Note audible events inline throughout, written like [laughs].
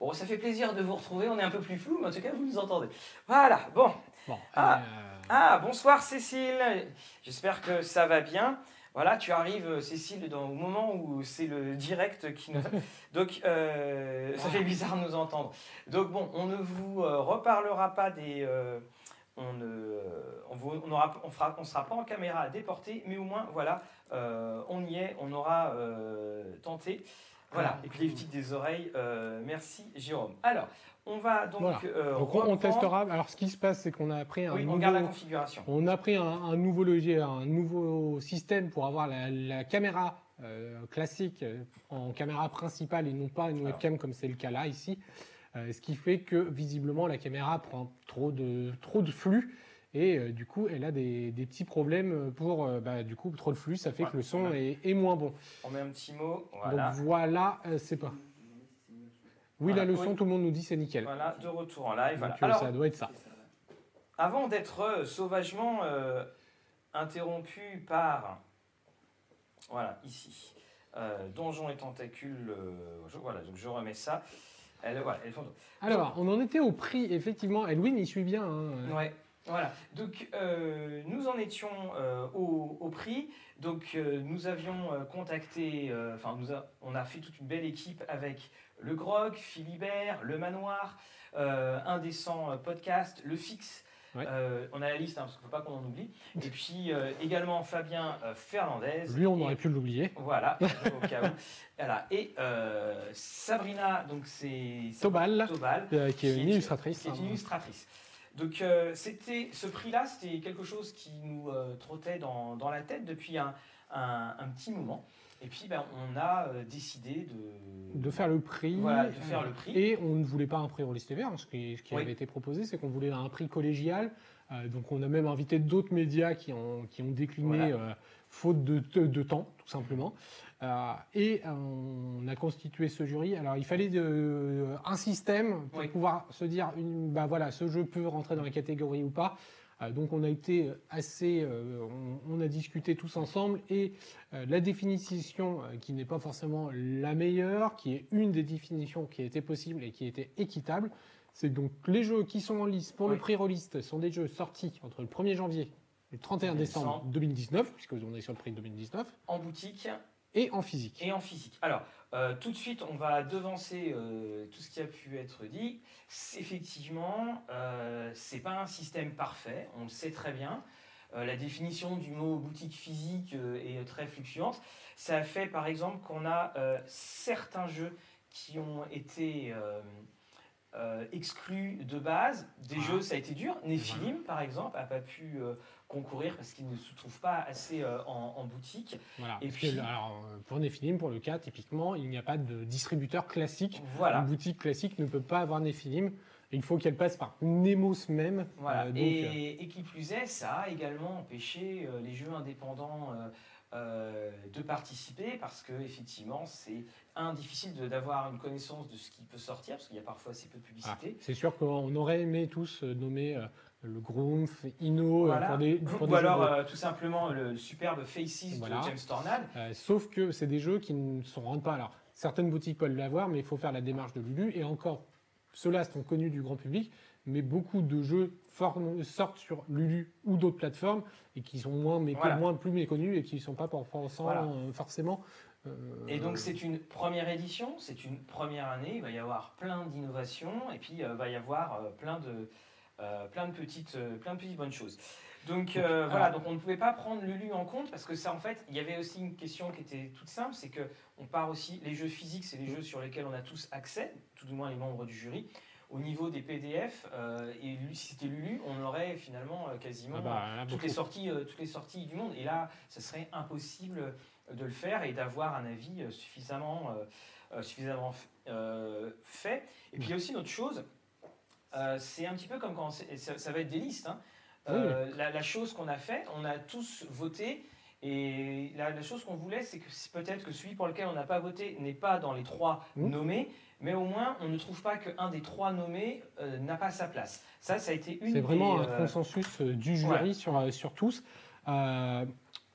Bon, ça fait plaisir de vous retrouver. On est un peu plus flou, mais en tout cas, vous nous entendez. Voilà, bon. Bon, Ah. euh, Ah, bonsoir Cécile. J'espère que ça va bien. Voilà, tu arrives, Cécile, dans, au moment où c'est le direct qui nous. [laughs] Donc, euh, ça fait bizarre de nous entendre. Donc, bon, on ne vous euh, reparlera pas des. euh, on ne on vous- on aura, on fera, on sera pas en caméra déporté, mais au moins, voilà, on y est, on aura tenté. Voilà, et puis les petites des oreilles, euh, merci Jérôme. Alors, on va donc. Voilà. euh, donc on, on testera. Alors ce qui se passe, c'est qu'on a pris un Oui, on nouveau, garde la configuration. on a pris un, un nouveau logiciel, un nouveau système pour avoir la, la caméra euh, classique en caméra principale et non pas une webcam comme c'est le cas là ici. Ce qui fait que visiblement la caméra prend trop de, trop de flux et euh, du coup elle a des, des petits problèmes pour euh, bah, du coup trop de flux, ça fait que le son est, est moins bon. On met un petit mot, voilà. Donc voilà, euh, c'est pas. Oui, Voilà. la leçon, Oui. tout le monde nous dit c'est nickel. Voilà, de retour en live. Donc Alors, ça doit être ça. avant d'être sauvagement interrompu par, voilà, ici, Donjon et Tentacules, euh, je- voilà, donc je remets ça. Elle, Alors, on en était au prix, effectivement. Edwin, il suit bien. hein. Ouais, voilà. Donc, euh, nous en étions euh, au, au prix. Donc, euh, nous avions contacté, enfin, on a fait toute une belle équipe avec le Grog, Philibert, le Manoir, Indécent Podcast, le Fixe. Ouais. Euh, on a la liste, hein, parce qu'il ne faut pas qu'on en oublie. Et puis euh, également Fabien euh, Fernandez. Lui, on Et- aurait pu l'oublier. Voilà, [laughs] au cas où. Voilà. Et Sabrina, donc c'est Tobal, Tobal qui est qui une illustratrice. qui est une hein. illustratrice. Donc euh, c'était ce prix-là, c'était quelque chose qui nous euh, trottait dans, dans la tête depuis un, un- un petit moment. Et puis ben, on a euh, décidé de, de faire le prix. Voilà, de faire le prix. Et on ne voulait pas un prix Rollis TV. hein. Ce qui, ce qui Oui. avait été proposé, c'est qu'on voulait un prix collégial. Euh, donc on a même invité d'autres médias qui ont, qui ont décliné Voilà. faute de, de- de temps, tout simplement. Et euh, on a constitué ce jury. Alors il fallait de- un système pour Oui. pouvoir se dire, une, bah voilà, ce jeu peut rentrer dans la catégorie ou pas. Euh, donc on a été assez, euh, on, a discuté tous ensemble et euh, la définition euh, qui n'est pas forcément la meilleure, qui est une des définitions qui était possible et qui était équitable, c'est donc les jeux qui sont en lice pour Oui. le prix Rollist sont des jeux sortis entre le 1er janvier et le 31 décembre Décembre. 2019, puisque on est sur le prix 2019, en boutique et en physique. et en physique. Alors, euh, tout de suite, on va devancer euh, tout ce qui a pu être dit. Effectivement, euh, c'est pas un système parfait, on le sait très bien. Euh, la définition du mot boutique physique est très fluctuante. Ça a fait par exemple qu'on a certains jeux qui ont été exclus de base. Des Ah. jeux, ça a été dur. Nephilim, par exemple, n'a pas pu concourir parce qu'il ne se trouve pas assez euh, en, en boutique. Voilà. Et puis- que, alors, euh, pour Nephilim, pour le cas, typiquement, il n'y a pas de distributeur classique. Voilà. Une boutique classique ne peut pas avoir Nephilim. Il faut qu'elle passe par Nemos même. Voilà. Euh, donc, et, et qui plus est, ça a également empêché euh, les jeux indépendants de participer parce que effectivement, c'est un difficile d'avoir une connaissance de ce qui peut sortir parce qu'il y a parfois assez peu de Ah, publicité. c'est sûr qu'on aurait aimé tous nommer le Grumpf, Inno, euh, Voilà. pour des, pour des Ou jeux alors de- euh, tout simplement le superbe Faces Voilà. de James Tornade. Euh, sauf que c'est des jeux qui ne se rendent pas. Alors, certaines boutiques peuvent l'avoir, mais il faut faire la démarche de Lulu. Et encore, ceux-là sont connus du grand public, mais beaucoup de jeux sortent sur Lulu ou d'autres plateformes et qui sont moins, méco- Voilà. moins plus méconnus et qui ne sont pas forcément. Et donc c'est une première édition, c'est une première année, il va y avoir plein d'innovations et puis euh, va y avoir plein de euh, plein de petites euh, plein de petites bonnes choses. Donc euh, voilà, donc on ne pouvait pas prendre Lulu en compte parce que ça en fait, il y avait aussi une question qui était toute simple, c'est que on part aussi les jeux physiques, c'est les jeux sur lesquels on a tous accès, tout du moins les membres du jury. Au niveau des PDF, et si c'était Lulu, on aurait finalement quasiment ah bah, là, toutes les sorties, toutes les sorties du monde. Et là, ce serait impossible de le faire et d'avoir un avis suffisamment, suffisamment fait. Et puis il y a aussi une autre chose, euh, c'est un petit peu comme quand ça, ça va être des listes. hein. Euh, la, la chose qu'on a fait, on a tous voté. Et la, la chose qu'on voulait, c'est que peut-être que celui pour lequel on n'a pas voté n'est pas dans les trois Mmh. nommés, mais au moins on ne trouve pas qu'un des trois nommés euh, n'a pas sa place. Ça, ça a été une C'est vraiment des, un consensus du jury sur, sur tous.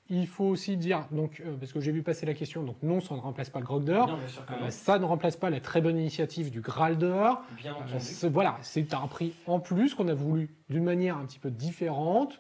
Il faut aussi dire, donc, euh, parce que j'ai vu passer la question, donc non, ça ne remplace pas le Grog d'Or. Non, bien sûr que Euh, ça ne remplace pas la très bonne initiative du Graal. Bien Euh, entendu. voilà, c'est un prix en plus qu'on a voulu d'une manière un petit peu différente,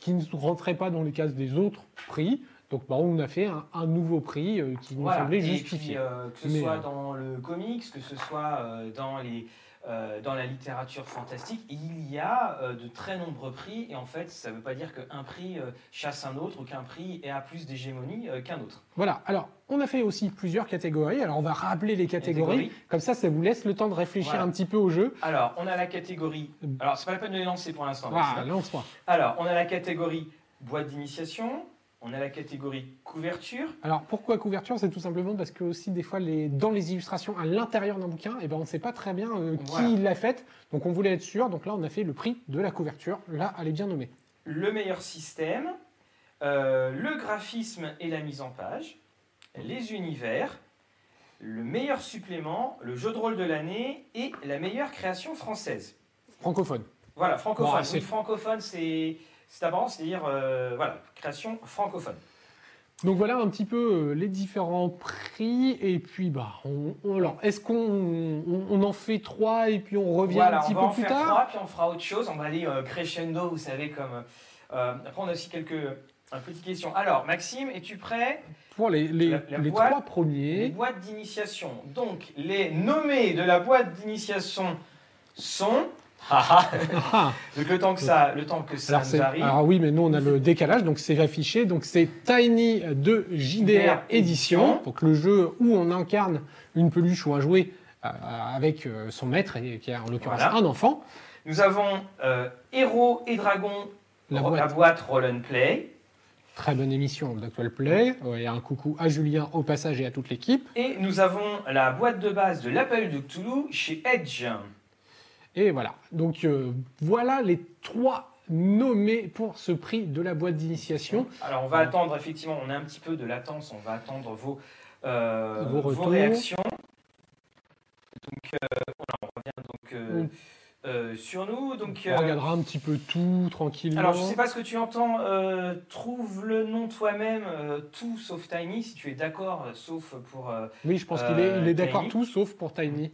qui ne rentrait pas dans les cases des autres prix. Donc bah, on a fait un, un nouveau prix qui nous Voilà. semblait justifié. que ce Mais, soit dans le comics, que ce soit dans, les, euh, dans la littérature fantastique, il y a euh, de très nombreux prix. Et en fait, ça ne veut pas dire qu'un prix euh, chasse un autre ou qu'un prix ait plus d'hégémonie qu'un autre. Voilà, alors on a fait aussi plusieurs catégories. Alors on va rappeler les catégories, Catégories. comme ça ça vous laisse le temps de réfléchir Voilà. un petit peu au jeu. Alors, on a la catégorie. Alors, c'est pas la peine de les lancer pour l'instant. Maxime. lance-moi. Alors, on a la catégorie boîte d'initiation. On a la catégorie couverture. Alors pourquoi couverture? C'est tout simplement parce que aussi des fois les, dans les illustrations à l'intérieur d'un bouquin, eh ben, on ne sait pas très bien euh, qui l'a faite. Donc on voulait être sûr. Donc là on a fait le prix de la couverture. Là elle est bien nommée. le meilleur système, euh, le graphisme et la mise en page, les univers, le meilleur supplément, le jeu de rôle de l'année et la meilleure création française. Francophone. Voilà, francophone. Bon, c'est- Oui, francophone, c'est c'est avant, c'est-à-dire euh, voilà, création francophone. Donc voilà un petit peu euh, les différents prix. Et puis bah, on, on- alors est-ce qu'on on, on en fait trois et puis on revient voilà, un petit on va peu en plus faire tard trois, puis on fera autre chose. On va aller euh, crescendo, vous savez, comme. euh, après, on a aussi quelques euh, petites questions. Alors, Maxime, es-tu prêt pour les, les, La- la les boîte- trois Les premiers. boîtes d'initiation. Donc, les nommés de la boîte d'initiation sont. Ah, ah. Ah, Donc, le temps que ça, le temps que ça alors, nous c'est- arrive. alors oui, mais nous on a le décalage, donc c'est affiché. Donc c'est Tiny de JDR Édition, donc le jeu où on incarne une peluche ou un jouet euh, avec euh, son maître, et qui est en l'occurrence Voilà. un enfant. Nous avons euh, Héros et Dragons, La boîte. boîte Roll and Play. Très bonne émission d'Actual Play. Et un coucou à Julien au passage et à toute l'équipe. Et nous avons la boîte de base de l'appel de Cthulhu chez Edge. Et voilà. Donc euh, voilà les trois nommés pour ce prix de la boîte d'initiation. Alors, on va attendre, effectivement, on a un petit peu de latence, on va attendre vos, euh, Vos réactions. Donc, euh, voilà, on revient donc, euh, Mm. sur nous. Donc, On regardera un petit peu tout tranquillement. Alors, je sais pas ce que tu entends. trouve le nom toi-même, tout sauf Tiny, si tu es d'accord, sauf pour. Oui, je pense qu'il est, il est d'accord tout sauf pour Tiny.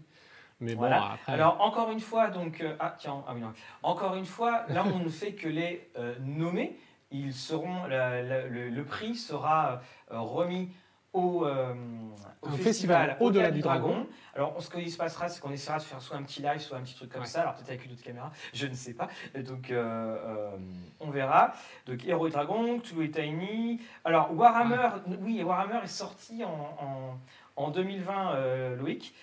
Mais bon, Voilà. après. Alors, encore une fois, donc. euh, ah, tiens, ah oui, non. Encore une fois, là, on ne fait que les euh, nommer. Ils seront. la- la- le, le prix sera euh, remis au, euh, festival, festival Au-delà du Dragon. Alors, ce qui se passera, c'est qu'on essaiera de faire soit un petit live, soit un petit truc comme Ouais. ça. Alors, peut-être avec une autre caméra, je ne sais pas. Et donc, euh, euh, on verra. Donc, Hero et Dragon, Cthulhu et Tiny. Alors, Warhammer, oui, Warhammer est sorti en, en, en 2020, euh, Loïc.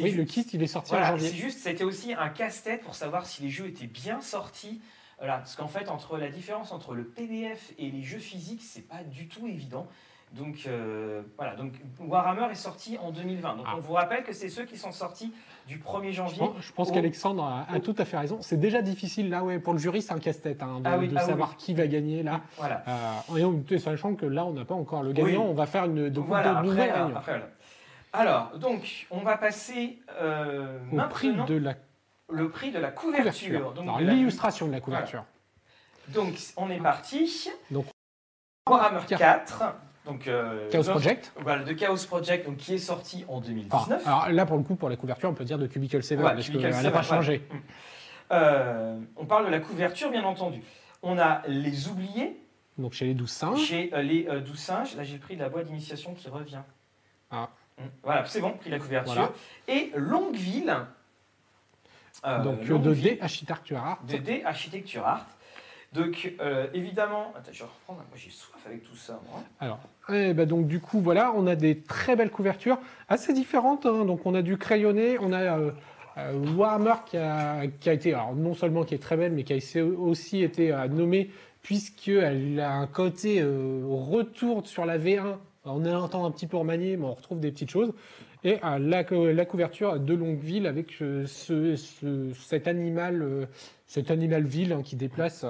Oui, le kit, il est sorti voilà, en janvier. c'est juste, c'était aussi un casse-tête pour savoir si les jeux étaient bien sortis. Voilà, parce qu'en fait, entre la différence entre le PDF et les jeux physiques, c'est pas du tout évident. Donc euh, voilà, donc Warhammer est sorti en 2020. Donc Ah. on vous rappelle que c'est ceux qui sont sortis du 1er Je janvier. je pense au- qu'Alexandre a, tout à fait raison. C'est déjà difficile là, ouais, pour le jury, c'est un casse-tête hein, de, Ah oui, de ah savoir oui. qui va gagner là. Voilà. Euh, et sachant que là, on n'a pas encore le gagnant, Oui. on va faire une Donc voilà, de après, euh, après, voilà. Alors, donc, on va passer euh, Au prix maintenant de la le prix de la couverture. couverture. Donc, Alors, de la- l'illustration de la couverture. donc, on est parti. Donc, Warhammer Car- 4. Donc, euh, Chaos Project. Voilà, de Chaos Project, donc, qui est sorti en Enfin, 2019. alors là, pour le coup, pour la couverture, on peut dire de Cubicle 7, Ouais, parce qu'elle n'a 7, pas changé. Euh, on parle de la couverture, bien entendu. On a les oubliés Donc chez les 12 singes. chez euh, les euh, 12 singes. Là, j'ai le prix de la boîte d'initiation qui revient. Ah. Voilà, c'est bon, prix de la couverture. Voilà. Et Longueville. euh, Donc euh, de Longueville, D Architecture Art. de D Architecture Art. Donc, euh, évidemment. Attends, je vais reprendre. Moi, j'ai soif avec tout ça, moi. Alors, eh ben donc du coup, voilà, on a des très belles couvertures, assez différentes. hein. Donc, on a du crayonné, on a euh, euh, Warhammer qui a, qui a été, alors non seulement qui est très belle, mais qui a aussi été nommée puisqu'elle a un côté retour sur la V1. On entend un petit peu remanié, mais on retrouve des petites choses. Et euh, la, co- la couverture de Longueville avec euh, ce, ce- cet animal, euh, cet animal ville hein, qui déplace.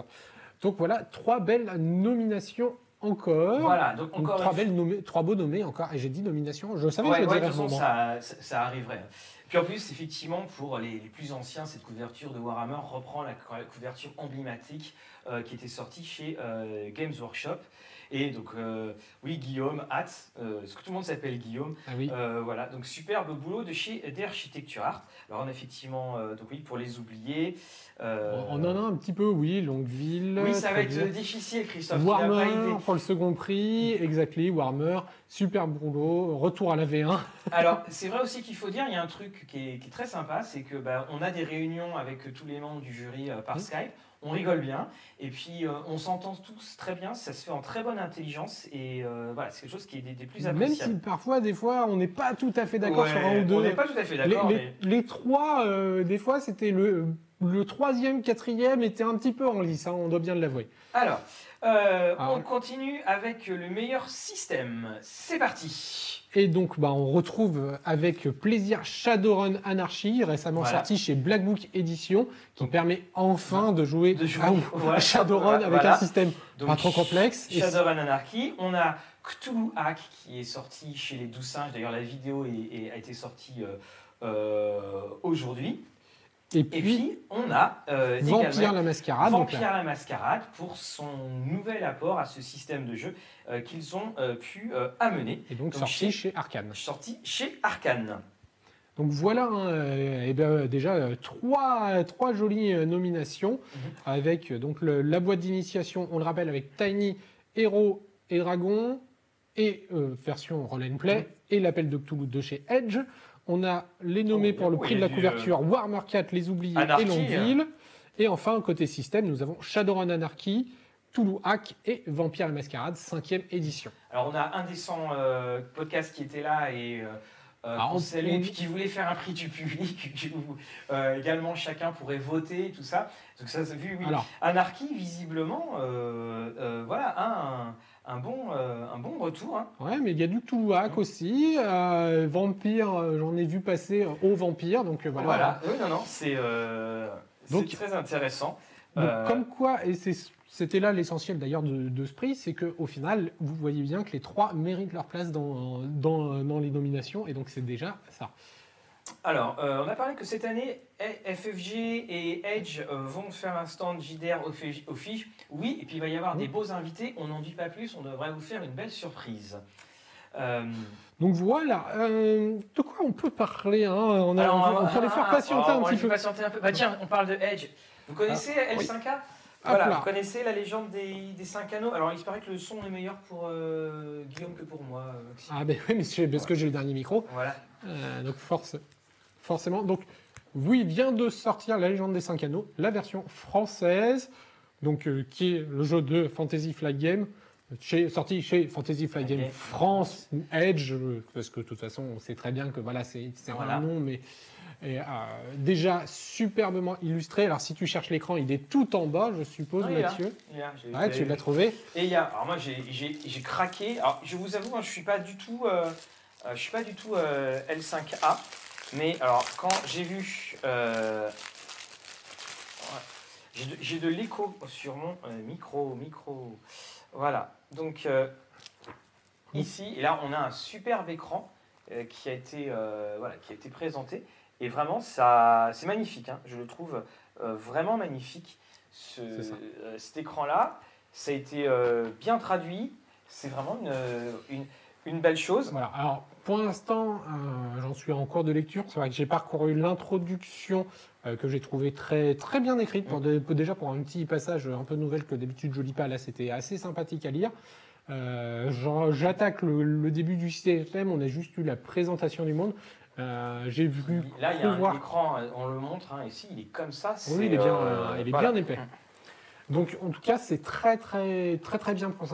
Donc voilà, trois belles nominations encore. Voilà, donc Donc, encore trois, belles nommées, trois beaux nommés encore. Et j'ai dit nomination. Je savais Ouais, que ouais, de toute façon, ça, ça, ça arriverait. Puis en plus, effectivement, pour les, les plus anciens, cette couverture de Warhammer reprend la, la couverture emblématique euh, qui était sortie chez euh, Games Workshop. Et donc, euh, oui, Guillaume, Hatz, euh, parce que tout le monde s'appelle Guillaume. Ah oui. Euh, voilà, donc superbe boulot de chez d'Architecture Art. Alors, on a effectivement, euh, donc oui, pour les oublier. On en a un petit peu, oui, Longueville. Oui, ça va être bien. difficile, Christophe. Warmer pour le second prix, exactly, Warmer, super boulot, retour à la V1. [laughs] Alors, c'est vrai aussi qu'il faut dire, il y a un truc qui est, qui est très sympa, c'est que bah, on a des réunions avec tous les membres du jury par Mhm. Skype. On rigole bien et puis euh, on s'entend tous très bien. Ça se fait en très bonne intelligence et euh, voilà, c'est quelque chose qui est des, des plus Même appréciables. si parfois, des fois, on n'est pas tout à fait d'accord Ouais, sur un ou deux. On n'est pas tout à fait les, d'accord. les- mais- les trois, euh, des fois, c'était le, le troisième, quatrième était un petit peu en lice, hein, on doit bien l'avouer. Alors, euh, Ah. on continue avec le meilleur système. C'est parti. Et donc, bah, on retrouve avec plaisir Shadowrun Anarchy, récemment Voilà. sorti chez Black Book Edition, qui Donc- permet enfin de jouer, De jouer, à [laughs] voilà. Shadowrun avec un système Donc, pas trop complexe. Shadowrun Anarchy. On a Cthulhu Hack qui est sorti chez les Douze Singes. D'ailleurs, la vidéo est- est- a été sortie euh, euh, aujourd'hui. Et Et puis, on a euh, Vampire la Mascarade. donc Vampire là, la Mascarade pour son nouvel apport à ce système de jeu euh, qu'ils ont euh, pu amener. et donc donc sorti chez- chez Arkane. Sorti chez Arkane. Donc voilà, hein, ben, déjà trois, trois jolies nominations Mhm. avec donc le- la boîte d'initiation, on le rappelle, avec Tiny, Héros et Dragon et version Roll and Play Mhm. et l'appel de Cthulhu de chez Edge. On a les nommés Oh, pour le prix de la couverture Warhammer 4, Les Oubliés Anarchy, et Longueville. Et enfin, côté système, nous avons Shadowrun Anarchy, Toulouse Hack et Vampire la Mascarade, cinquième édition. Alors, on a un des 100 euh, podcasts qui était là et. Euh, euh, Ah, on- et puis qui voulait faire un prix du public, [laughs] où, euh, également chacun pourrait voter, tout ça. Donc ça, vu, oui. Alors, Anarchy, visiblement, euh, euh, voilà, un, un bon, euh, un bon retour. hein. Ouais, mais il y a du Cthulhu Hack aussi. euh, Vampire, euh, j'en ai vu passer au Vampire, donc voilà. Voilà. Oui, non, non, c'est très intéressant. Donc, comme quoi, et c'était là l'essentiel d'ailleurs de, de ce prix, c'est qu'au final, vous voyez bien que les trois méritent leur place dans, dans, dans les nominations, et donc c'est déjà ça. Alors, euh, on a parlé que cette année, FFG et Edge euh, vont faire un stand JDR au Fige. Oui, et puis il va y avoir des beaux invités. On n'en dit pas plus, on devrait vous faire une belle surprise. Euh, Donc voilà, euh, de quoi on peut parler hein? On, a, alors, on, va- peut les faire ah, patienter oh, un petit peu. patienter un peu. Bah tiens, on parle de Edge. Vous connaissez oui. L5A Hop Voilà, là. vous connaissez la légende des, des 5 anneaux? Alors, il se paraît que le son est meilleur pour euh, Guillaume que pour moi. Maxime. Ah ben oui, mais parce que j'ai le dernier micro, Voilà. Donc force, forcément. Donc oui, vient de sortir La Légende des Cinq Anneaux, la version française, donc euh, qui est le jeu de Fantasy Flight Game, chez, sorti chez Fantasy Flight Game. France ou Edge, euh, parce que de toute façon, on sait très bien que voilà, c'est Voilà. un nom, mais et, euh, déjà superbement illustré. Alors si tu cherches l'écran, il est tout en bas, je suppose, là. Mathieu. Là, Ah, tu l'as trouvé Et il y a, alors moi j'ai- craqué. Alors je vous avoue, moi, je suis pas du tout, euh, je suis pas du tout euh, L5A, mais alors quand j'ai vu, euh, j'ai de, l'écho sur mon euh, micro, micro, voilà. Donc euh, ici et là on a un superbe écran qui a été, voilà, qui a été présenté et vraiment ça, c'est magnifique. hein. je le trouve vraiment magnifique. Ce, cet écran-là, ça a été bien traduit. C'est vraiment une, une, une belle chose. Voilà. Alors, pour l'instant, euh, j'en suis en cours de lecture. C'est vrai que j'ai parcouru l'introduction euh, que j'ai trouvé très, très bien écrite. Pour déjà pour un petit passage un peu nouvelle que d'habitude je lis pas. Là, c'était assez sympathique à lire. Euh, J'attaque le, le début du système. On a juste eu la présentation du monde. J'ai vu Là, il y a un écran, on le montre, hein, ici, il est comme ça. Oui, il est bien, il est voilà. bien épais. Donc, en tout cas, c'est très, très, très, très bien pour,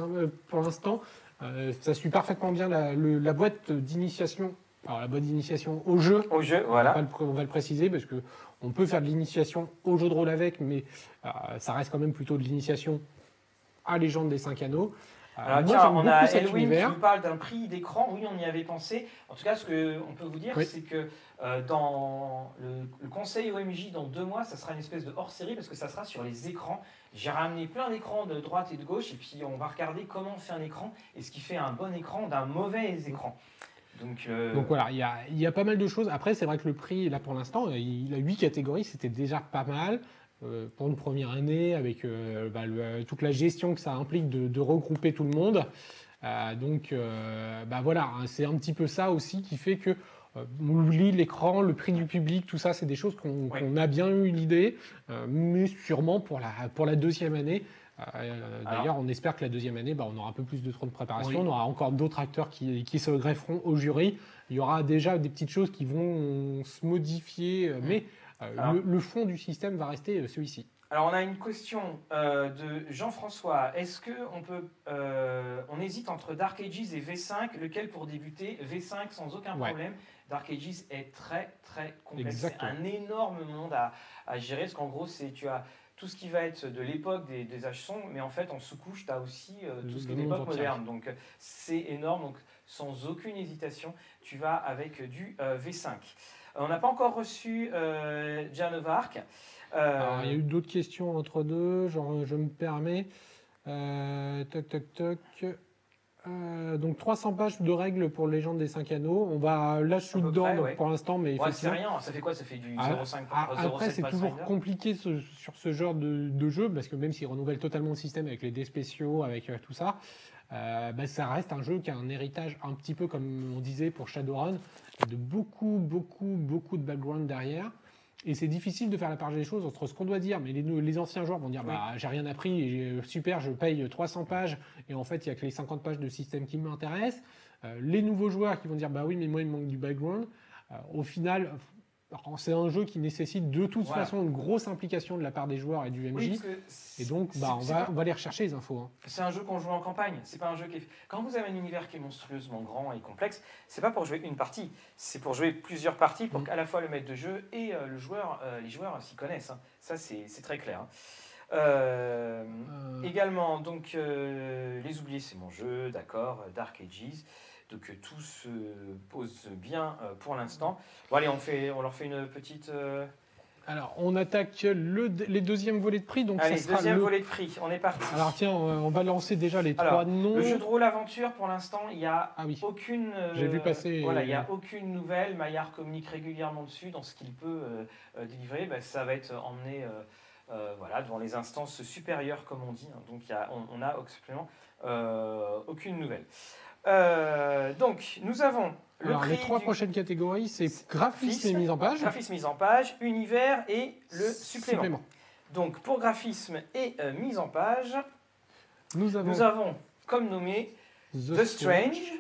pour l'instant. Euh, ça suit parfaitement bien la, le- la boîte d'initiation. Alors, la boîte d'initiation au jeu, Au jeu, on, va voilà. le, on va le préciser parce que on peut faire de l'initiation au jeu de rôle avec, mais euh, ça reste quand même plutôt de l'initiation à Légende des Cinq Anneaux. Euh, Alors moi, tiens, on a Elwin qui nous parle d'un prix d'écran. Oui, on y avait pensé. En tout cas, ce qu'on peut vous dire, Oui. c'est que euh, dans le, le conseil OMJ, dans deux mois, ça sera une espèce de hors-série parce que ça sera sur les écrans. J'ai ramené plein d'écrans de droite et de gauche et puis on va regarder comment fait un écran et ce qui fait un bon écran d'un mauvais écran. Donc, euh, voilà, il y a, pas mal de choses. Après, c'est vrai que le prix, là pour l'instant, il a huit catégories, c'était déjà pas mal. euh, pour une première année, avec euh, bah, toute la gestion que ça implique de, regrouper tout le monde. Euh, donc, euh, bah voilà, hein, c'est un petit peu ça aussi qui fait que euh, on oublie l'écran, le prix du public, tout ça, c'est des choses qu'on a bien eu l'idée, euh, mais sûrement pour la, pour la deuxième année. euh, D'ailleurs, on espère que la deuxième année, bah, on aura un peu plus de temps de préparation, Oui. on aura encore d'autres acteurs qui, qui se grefferont au jury. Il y aura déjà des petites choses qui vont se modifier, euh, mais euh, le, le fond du système va rester euh, celui-ci. Alors, on a une question euh, de Jean-François. Est-ce que on peut, euh, on hésite entre Dark Ages et V5, lequel pour débuter? V5 sans aucun Ouais. Dark Ages est très très complexe. C'est un énorme monde à, à gérer, parce qu'en gros, c'est tu as tout ce qui va être de l'époque des, des âges sombres, mais en fait, en sous-couche, tu as aussi euh, tout ce qui est entier. moderne. Donc, c'est énorme. Donc, sans aucune hésitation, tu vas avec du euh, V5. Euh, On n'a pas encore reçu euh, Jan of Arc. Alors, il y a eu d'autres questions entre deux, genre, je me permets. Toc, toc, toc. Euh, donc 300 pages de règles pour Légende des 5 anneaux. On va là je suis dedans près, donc, ouais. pour l'instant, mais Ouais, c'est rien, ça fait quoi? Ça fait du Ah, 0,5 Ah, 0,7 Après, c'est toujours compliqué ce- sur ce genre de, de jeu, parce que même s'ils renouvellent totalement le système avec les dés spéciaux, avec euh, tout ça, euh, bah, ça reste un jeu qui a un héritage un petit peu, comme on disait pour Shadowrun, de beaucoup, beaucoup, beaucoup de background derrière. Et c'est difficile de faire la part des choses entre ce qu'on doit dire, mais les, les anciens joueurs vont dire Oui. bah, j'ai rien appris, et j'ai- super, je paye 300 pages, et en fait, il y a que les 50 pages de système qui m'intéressent. Euh, les nouveaux joueurs qui vont dire bah oui, mais moi, il me manque du background. Euh, au final, c'est un jeu qui nécessite de toute Voilà. façon une grosse implication de la part des joueurs et du MJ. Oui, et donc, bah, on, va, pas- on va les rechercher, les infos. hein. C'est un jeu qu'on joue en campagne, c'est pas un jeu qui est... Quand vous avez un univers qui est monstrueusement grand et complexe, c'est pas pour jouer une partie, c'est pour jouer plusieurs parties pour Mm. qu'à la fois le maître de jeu et euh, le joueur, euh, les joueurs s'y connaissent. hein. Ça, c'est très clair. hein. Euh, Euh, Également, donc, euh, Les Oubliés, c'est mon jeu, d'accord, Dark Ages. Donc, tout se pose bien euh, pour l'instant. Bon, allez, on, fait, on leur fait une petite. euh, alors, on attaque le, les deuxièmes volets de prix. Donc, Allez, ça sera deuxième le- volet de prix, on est parti. Alors, tiens, on va lancer déjà les Alors, trois noms. Le jeu de rôle aventure, pour l'instant, il y a Ah oui. aucune. euh, J'ai vu passer, Voilà, euh, il n'y a aucune nouvelle. Maillard communique régulièrement dessus dans ce qu'il peut euh, délivrer. Ben, ça va être emmené voilà, devant les instances supérieures, comme on dit. hein. Donc, y a- on n'a absolument aucune nouvelle. Euh, donc, nous avons le Alors, prix les trois du prochaines catégories, c'est graphisme et mise en page. graphisme mise en page, univers et le supplément. Supplément. Donc, pour graphisme et euh, mise en page, Nous avons nous avons comme nommé The Strange.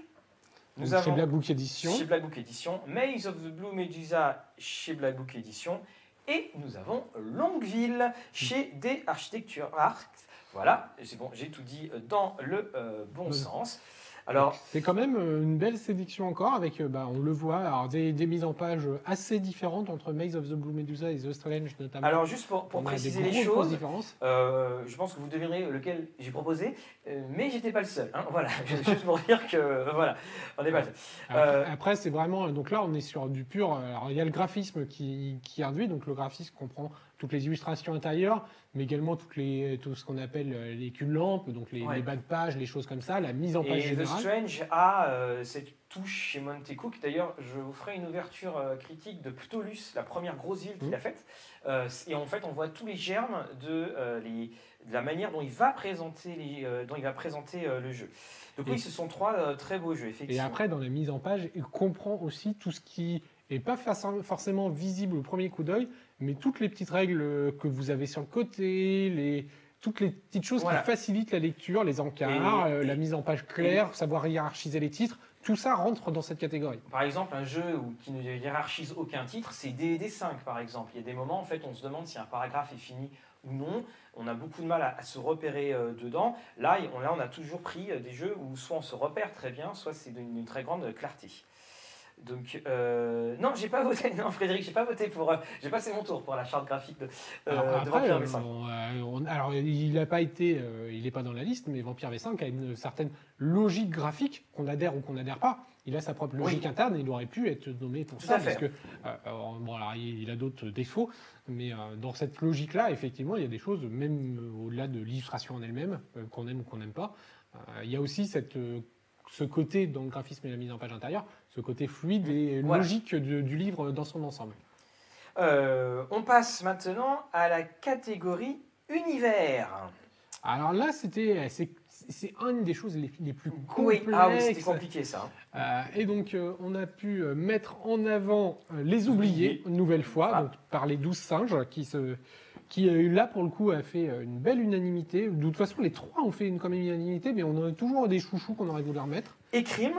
Nous donc chez Black Book Edition. chez Black Book Edition, Maze of the Blue Medusa chez Black Book Edition, et nous avons Longueville chez des Architecture Arts. Voilà, c'est bon, j'ai tout dit dans le euh, bon Bon. sens. Alors, C'est quand même euh, une belle sélection encore, avec, euh, bah, on le voit, alors des, des mises en page assez différentes entre Maze of the Blue Medusa et The Strange notamment. alors juste pour, préciser les choses, euh, je pense que vous devinerez lequel j'ai proposé, euh, mais j'étais pas le seul. hein, voilà, [laughs] juste pour dire que euh, voilà, on n'est pas le seul. Après, Euh, après, c'est vraiment. Donc là, on est sur du pur. euh, Alors, il y a le graphisme qui, qui induit. Donc, le graphisme comprend toutes les illustrations intérieures, mais également toutes les, tout ce qu'on appelle euh, les culs-lampes, donc les, Ouais. les bas de page, les choses comme ça, la mise en page Et The générale. Strange a euh, cette touche chez Monte Cook. D'ailleurs, je vous ferai une ouverture euh, critique de Ptolus, la première grosse ville qu'il a faite. Euh, et en fait, on voit tous les germes de, euh, les- de la manière dont il va présenter, les, dont il va présenter le jeu. Donc oui, ce sont trois très beaux jeux, Et après, dans la mise en page, il comprend aussi tout ce qui est pas forc- forcément visible au premier coup d'œil, mais toutes les petites règles euh, que vous avez sur le côté, les, toutes les petites choses Voilà. qui facilitent la lecture, les encarts, Et- euh, la mise en page claire, savoir hiérarchiser les titres, tout ça rentre dans cette catégorie. Par exemple, un jeu où- qui ne hiérarchise aucun titre, c'est DD5 par exemple. Il y a des moments, en fait, on se demande si un paragraphe est fini ou non. On a beaucoup de mal à, à se repérer euh, dedans. Là, on, là, on a toujours pris des jeux où soit on se repère très bien, soit c'est d'une très grande clarté. Donc, euh, non, j'ai pas voté. [laughs] Non, Frédéric, j'ai pas voté pour. euh, j'ai passé mon tour pour la charte graphique de, euh, Alors, de après, Vampire euh, V5. on, euh, on- alors, il n'a pas été, il n'est pas dans la liste, mais Vampire V5 a une certaine logique graphique, qu'on adhère ou qu'on n'adhère pas. Il a sa propre logique Oui. interne et il aurait pu être nommé pour Tout ça, parce que bon, alors, il il a d'autres défauts, mais dans cette logique-là, effectivement, il y a des choses, même au-delà de l'illustration en elle-même, qu'on aime ou qu'on n'aime pas. il y a aussi cette, ce côté dans le graphisme et la mise en page intérieure, ce côté fluide et Voilà. logique de- du livre dans son ensemble. Euh, on passe maintenant à la catégorie univers. Alors là, c'était c'est une des choses les, les plus Oui, complexes. ah oui, c'était compliqué ça. hein. Euh, et donc, euh, on a pu mettre en avant les oubliés, une nouvelle fois, Ah. donc, par les douze singes, qui, se, qui là, pour le coup, a fait une belle unanimité. De toute façon, les trois ont fait une, quand même unanimité, mais on a toujours des chouchous qu'on aurait voulu remettre. Et crime?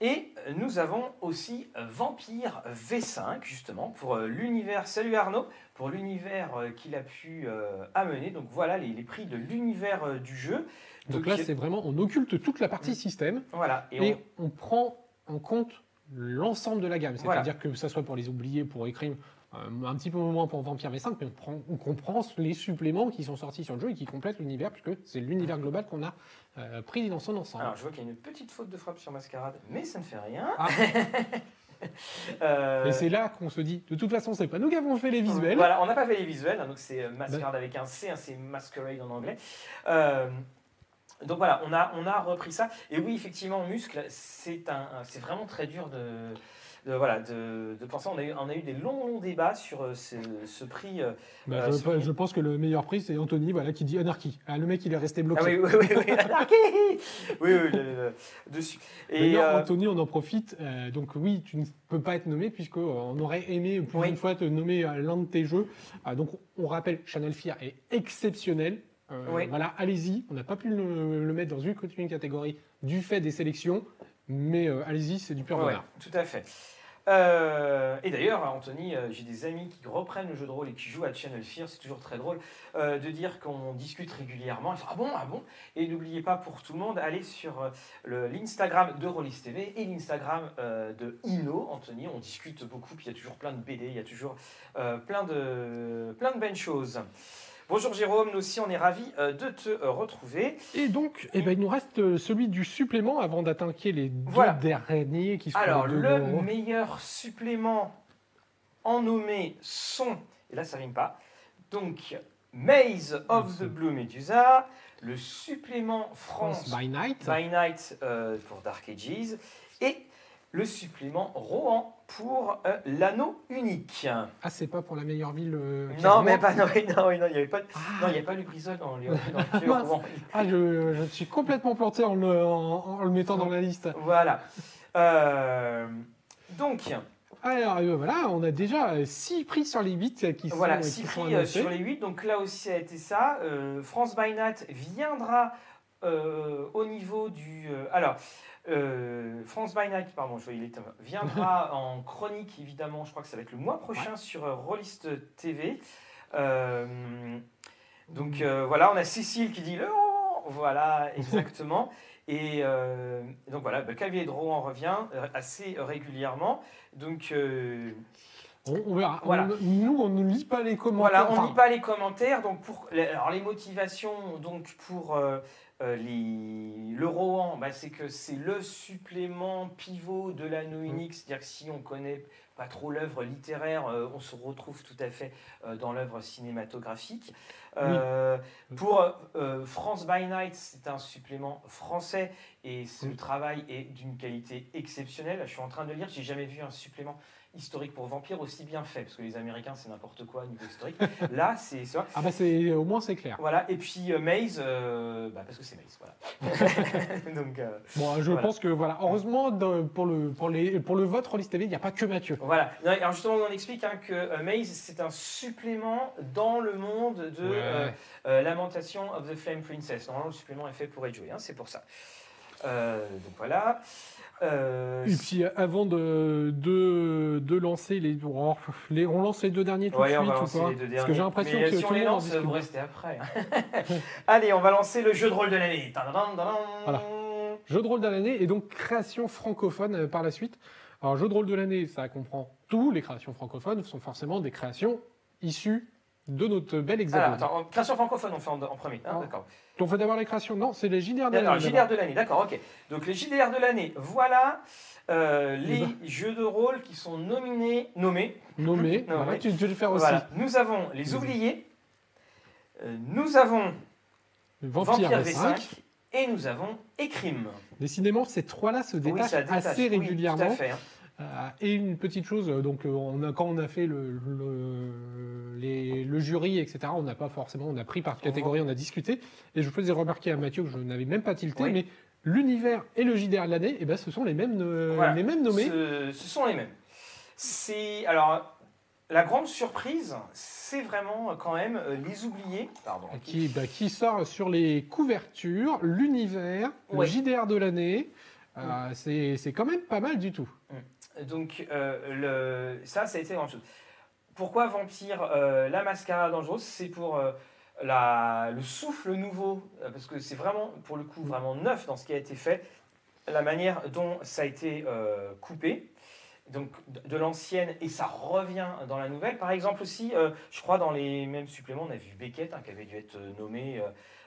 Et nous avons aussi euh, Vampire V5, justement, pour euh, l'univers. Salut Arnaud, pour l'univers euh, qu'il a pu euh, amener. Donc voilà les, les prix de l'univers euh, du jeu. Donc là, c'est vraiment, on occulte toute la partie système Voilà. Et et on, prend en compte l'ensemble de la gamme. Voilà. C'est-à-dire que ça soit pour les oubliés, pour Écrime, euh, un petit peu moins pour Vampire V5, mais on, prend, on comprend les suppléments qui sont sortis sur le jeu et qui complètent l'univers, puisque c'est l'univers global qu'on a euh, pris dans son ensemble. Alors, je vois qu'il y a une petite faute de frappe sur Mascarade, mais ça ne fait rien. Ah. [laughs] Euh, Et c'est là qu'on se dit, de toute façon, c'est pas nous qui avons fait les visuels. Voilà, on n'a pas fait les visuels, donc c'est euh, Masquerade avec un C, hein, c'est Masquerade en anglais. Euh, donc voilà, on a, on a repris ça. Et oui, effectivement, muscle, c'est un, c'est vraiment très dur de, de, voilà, de, de penser. On a, eu, on a eu des longs, longs débats sur euh, ce, ce prix. euh, Bah, Euh, je, pense que le meilleur prix, c'est Anthony, voilà, qui dit anarchie. Ah, le mec, il est resté bloqué. Ah oui, oui, oui, oui, [laughs] anarchie Oui, oui, le- le- dessus. Et D'ailleurs, euh, Anthony, on en profite. euh, donc oui, tu ne peux pas être nommé puisqu'on aurait aimé plus Oui. d'une fois te nommer l'un de tes jeux. Ah, donc on rappelle, Channel Fear est exceptionnel. Euh, Oui. Voilà, allez-y. On n'a pas pu le, le mettre dans une, une catégorie du fait des sélections, mais euh, allez-y, c'est du pur Ouais, bonheur. tout à fait. Euh, et d'ailleurs, Anthony, euh, j'ai des amis qui reprennent le jeu de rôle et qui jouent à Channel Fear. C'est toujours très drôle euh, de dire qu'on discute régulièrement. Ils font, ah bon, ah bon? Et n'oubliez pas pour tout le monde, allez sur l'Instagram de Rollis TV et l'Instagram de Ino, Anthony. On discute beaucoup. Puis il y a toujours plein de BD, il y a toujours plein, de, plein de belles choses. Bonjour Jérôme, nous aussi on est ravis euh, de te euh, retrouver. Et donc, eh ben, il nous reste euh, celui du supplément avant d'attaquer les deux Voilà. derniers qui sont Alors, les deux le gros. meilleur supplément en nommé sont, et là ça rime pas, donc Maze of the Blue Medusa, le supplément France, France by Night. by Night euh, pour Dark Ages, et le supplément Rohan pour euh, l'anneau unique. Ah, c'est pas pour la meilleure ville. euh, Non, mais pas, non, non, il n'y avait pas, Ah. non, il y avait pas Lubrizol dans les, dans [laughs] le. Ah, je, je me suis complètement planté en le, en- en le mettant dans la liste. Voilà. Euh, donc, Alors voilà, on a déjà 6 prix sur les 8 qui sont, Voilà, qui 6 sont prix sur les 8. Donc là aussi, ça a été ça. France by Night viendra au niveau du. alors, euh, France by Night, pardon, je les thèmes, viendra [laughs] en chronique, évidemment. Je crois que ça va être le mois prochain sur euh, Rollist TV. Euh, donc euh, voilà, on a Cécile qui dit le Rohan. Voilà, [laughs] exactement. Et donc voilà, bah, Clavier de Rohan revient assez régulièrement. Donc. On, verra. Voilà. On- nous, on ne lit pas les commentaires. voilà, on Enfin, lit pas les commentaires. Donc pour alors les motivations donc pour euh, euh, les, le Rohan, bah, c'est que c'est le supplément pivot de l'anneau unique. C'est-à-dire que si on connaît pas trop l'œuvre littéraire, euh, on se retrouve tout à fait euh, dans l'œuvre cinématographique. Euh, Pour euh, France by Night, c'est un supplément français et ce Mm. travail est d'une qualité exceptionnelle. Je suis en train de lire, j'ai jamais vu un supplément historique pour Vampire aussi bien fait, parce que les Américains c'est n'importe quoi au niveau historique. Là, c'est ça. Ah bah c'est au moins c'est clair. Voilà, et puis euh, Maze, euh, bah, parce que c'est Maze, voilà. [laughs] Donc euh, Bon, je Voilà. pense que voilà, heureusement dans- pour le pour les pour le vote Rollis TV, il n'y a pas que Mathieu. voilà. Non, alors justement, on explique hein, que euh, Maze c'est un supplément dans le monde de euh, Lamentation of the Flame Princess. Normalement, le supplément est fait pour joué, hein, c'est pour ça. Donc voilà. Euh, Et puis avant de, de, de lancer les, les on lance les deux derniers tout Ouais, de on suite va ou lancer pas les deux Parce que j'ai l'impression que si tout on le les lance, vous restez après. [laughs] [laughs] Allez, on va lancer le jeu de rôle de l'année. Voilà. Jeu de rôle de l'année et donc création francophone euh, par la suite. Alors jeu de rôle de l'année, ça comprend tout. Les créations francophones sont forcément des créations issues de notre bel Alors, hexagone. attends, en- création francophone, on fait en, en premier. hein, d'accord. Donc on fait d'abord les créations. Non, c'est les JDR de Alors, l'année. JDR de l'année, d'accord, ok. Donc, les JDR de l'année, voilà euh, les ben. jeux de rôle qui sont nominés, nommés. Nommé. [laughs] Non, voilà, mais- tu, tu veux le faire aussi. Voilà. Nous avons les oubliés, euh, nous avons Vampire, Vampire V5. V5 et nous avons Écrime. Décidément, ces trois-là se Oui, détachent détache. assez Oui, régulièrement. tout à fait. hein. Euh, et une petite chose, euh, donc euh, on a, quand on a fait le, le, les- le jury, etc., on n'a pas forcément, on a pris par catégorie, on a discuté, et je faisais remarquer à Mathieu que je n'avais même pas tilté, Oui. mais l'univers et le JDR de l'année, eh ben, ce sont les mêmes, Voilà. les mêmes nommés. Ce, ce sont les mêmes. C'est alors la grande surprise, c'est vraiment quand même euh, les oubliés. Pardon. Qui, bah, qui sort sur les couvertures, l'univers, Ouais. le JDR de l'année. Euh, c'est c'est quand même pas mal du tout. Donc euh, ça, ça a été grand chose. Pourquoi Vampire euh, La Mascara Dangereuse C'est pour euh, la, le souffle nouveau, parce que c'est vraiment, pour le coup, vraiment neuf dans ce qui a été fait, la manière dont ça a été coupé. Donc de l'ancienne et ça revient dans la nouvelle. Par exemple aussi, je crois dans les mêmes suppléments, on a vu Beckett hein, qui avait dû être nommé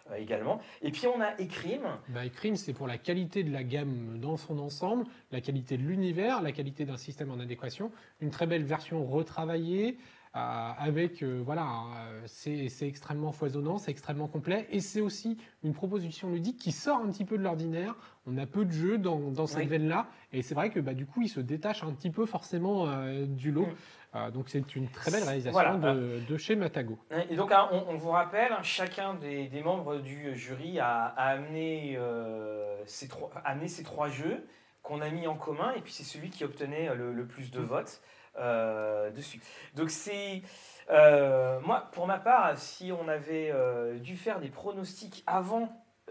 euh, également. Et puis on a Écrime. Bah, Crime, c'est pour la qualité de la gamme dans son ensemble, la qualité de l'univers, la qualité d'un système en adéquation, une très belle version retravaillée. euh, avec euh, voilà, euh, c'est extrêmement foisonnant, c'est extrêmement complet et c'est aussi une proposition ludique qui sort un petit peu de l'ordinaire. On a peu de jeux dans, dans cette Oui. veine-là et c'est vrai que bah, du coup il se détache un petit peu forcément du lot. Euh, donc c'est une très belle réalisation Voilà. de, de chez Matago. Et donc, hein, on, on vous rappelle, chacun des, des membres du jury a, a amené, euh, ces trois, a amené ces trois jeux qu'on a mis en commun, et puis c'est celui qui obtenait le, le plus de votes euh, dessus. Donc, c'est. euh, moi, pour ma part, si on avait euh, dû faire des pronostics avant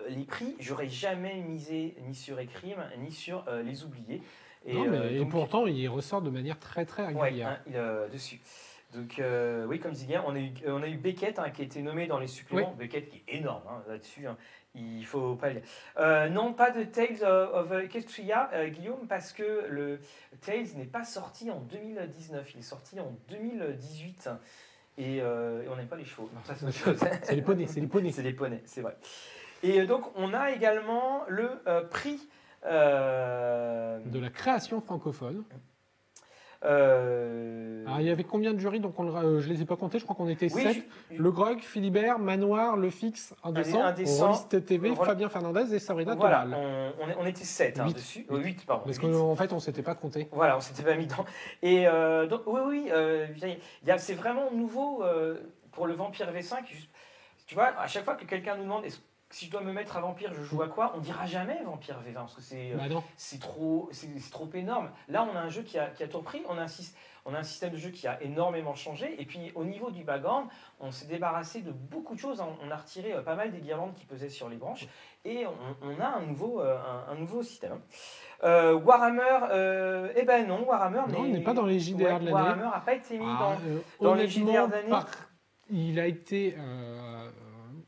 les prix, j'aurais jamais misé ni sur Écrime, ni sur Les Oubliés. Et, Non, mais- euh, et pourtant il ressort de manière très très Ouais, régulière. hein, il, euh, dessus. Donc euh, oui, comme dit bien, on a eu, on a eu Beckett hein, qui a été nommé dans les suppléments. Beckett qui est énorme hein, là-dessus, il faut pas le. Euh, non, pas de Tales of... Qu'est-ce qu'il y a, euh, Guillaume Parce que le Tales n'est pas sorti en 2019, il est sorti en 2018. Et, et on n'aime pas les chevaux. [laughs] C'est les poneys, c'est les poneys. C'est les poneys, c'est vrai. Et donc, on a également le prix... euh, de la création francophone. euh, Alors, il y avait combien de jurys Donc, on euh, je les ai pas comptés, je crois qu'on était oui, 7. je- Le Grog, Philibert, Manoir, Le Fix, Indécent, TV, Fabien Fernandez et Sabrina Voilà, on, était 7 Huit. dessus. Huit. 8, pardon. Parce huit. qu'en fait, on s'était pas compté. Voilà, on s'était pas mis dedans. Et euh, donc, oui, c'est vraiment nouveau pour le Vampire V5. juste- tu vois, à chaque fois que quelqu'un nous demande est-ce- si je dois me mettre à Vampire, je joue à quoi? On dira jamais Vampire V20 parce que c'est euh, Bah c'est trop, c'est trop énorme. Là, on a un jeu qui a, qui a tout repris. On a, un, on a un système de jeu qui a énormément changé. Et puis, au niveau du background, on s'est débarrassé de beaucoup de choses. On, a retiré euh, pas mal des guirlandes qui pesaient sur les branches. Et on, on a un nouveau, euh, un, un nouveau système. Euh, Warhammer, euh, eh ben non, Warhammer Non, n'est pas dans les JDR Ouais, de l'année. Warhammer n'a pas été mis Ah, dans. euh, dans les JDR d'année par- Il a été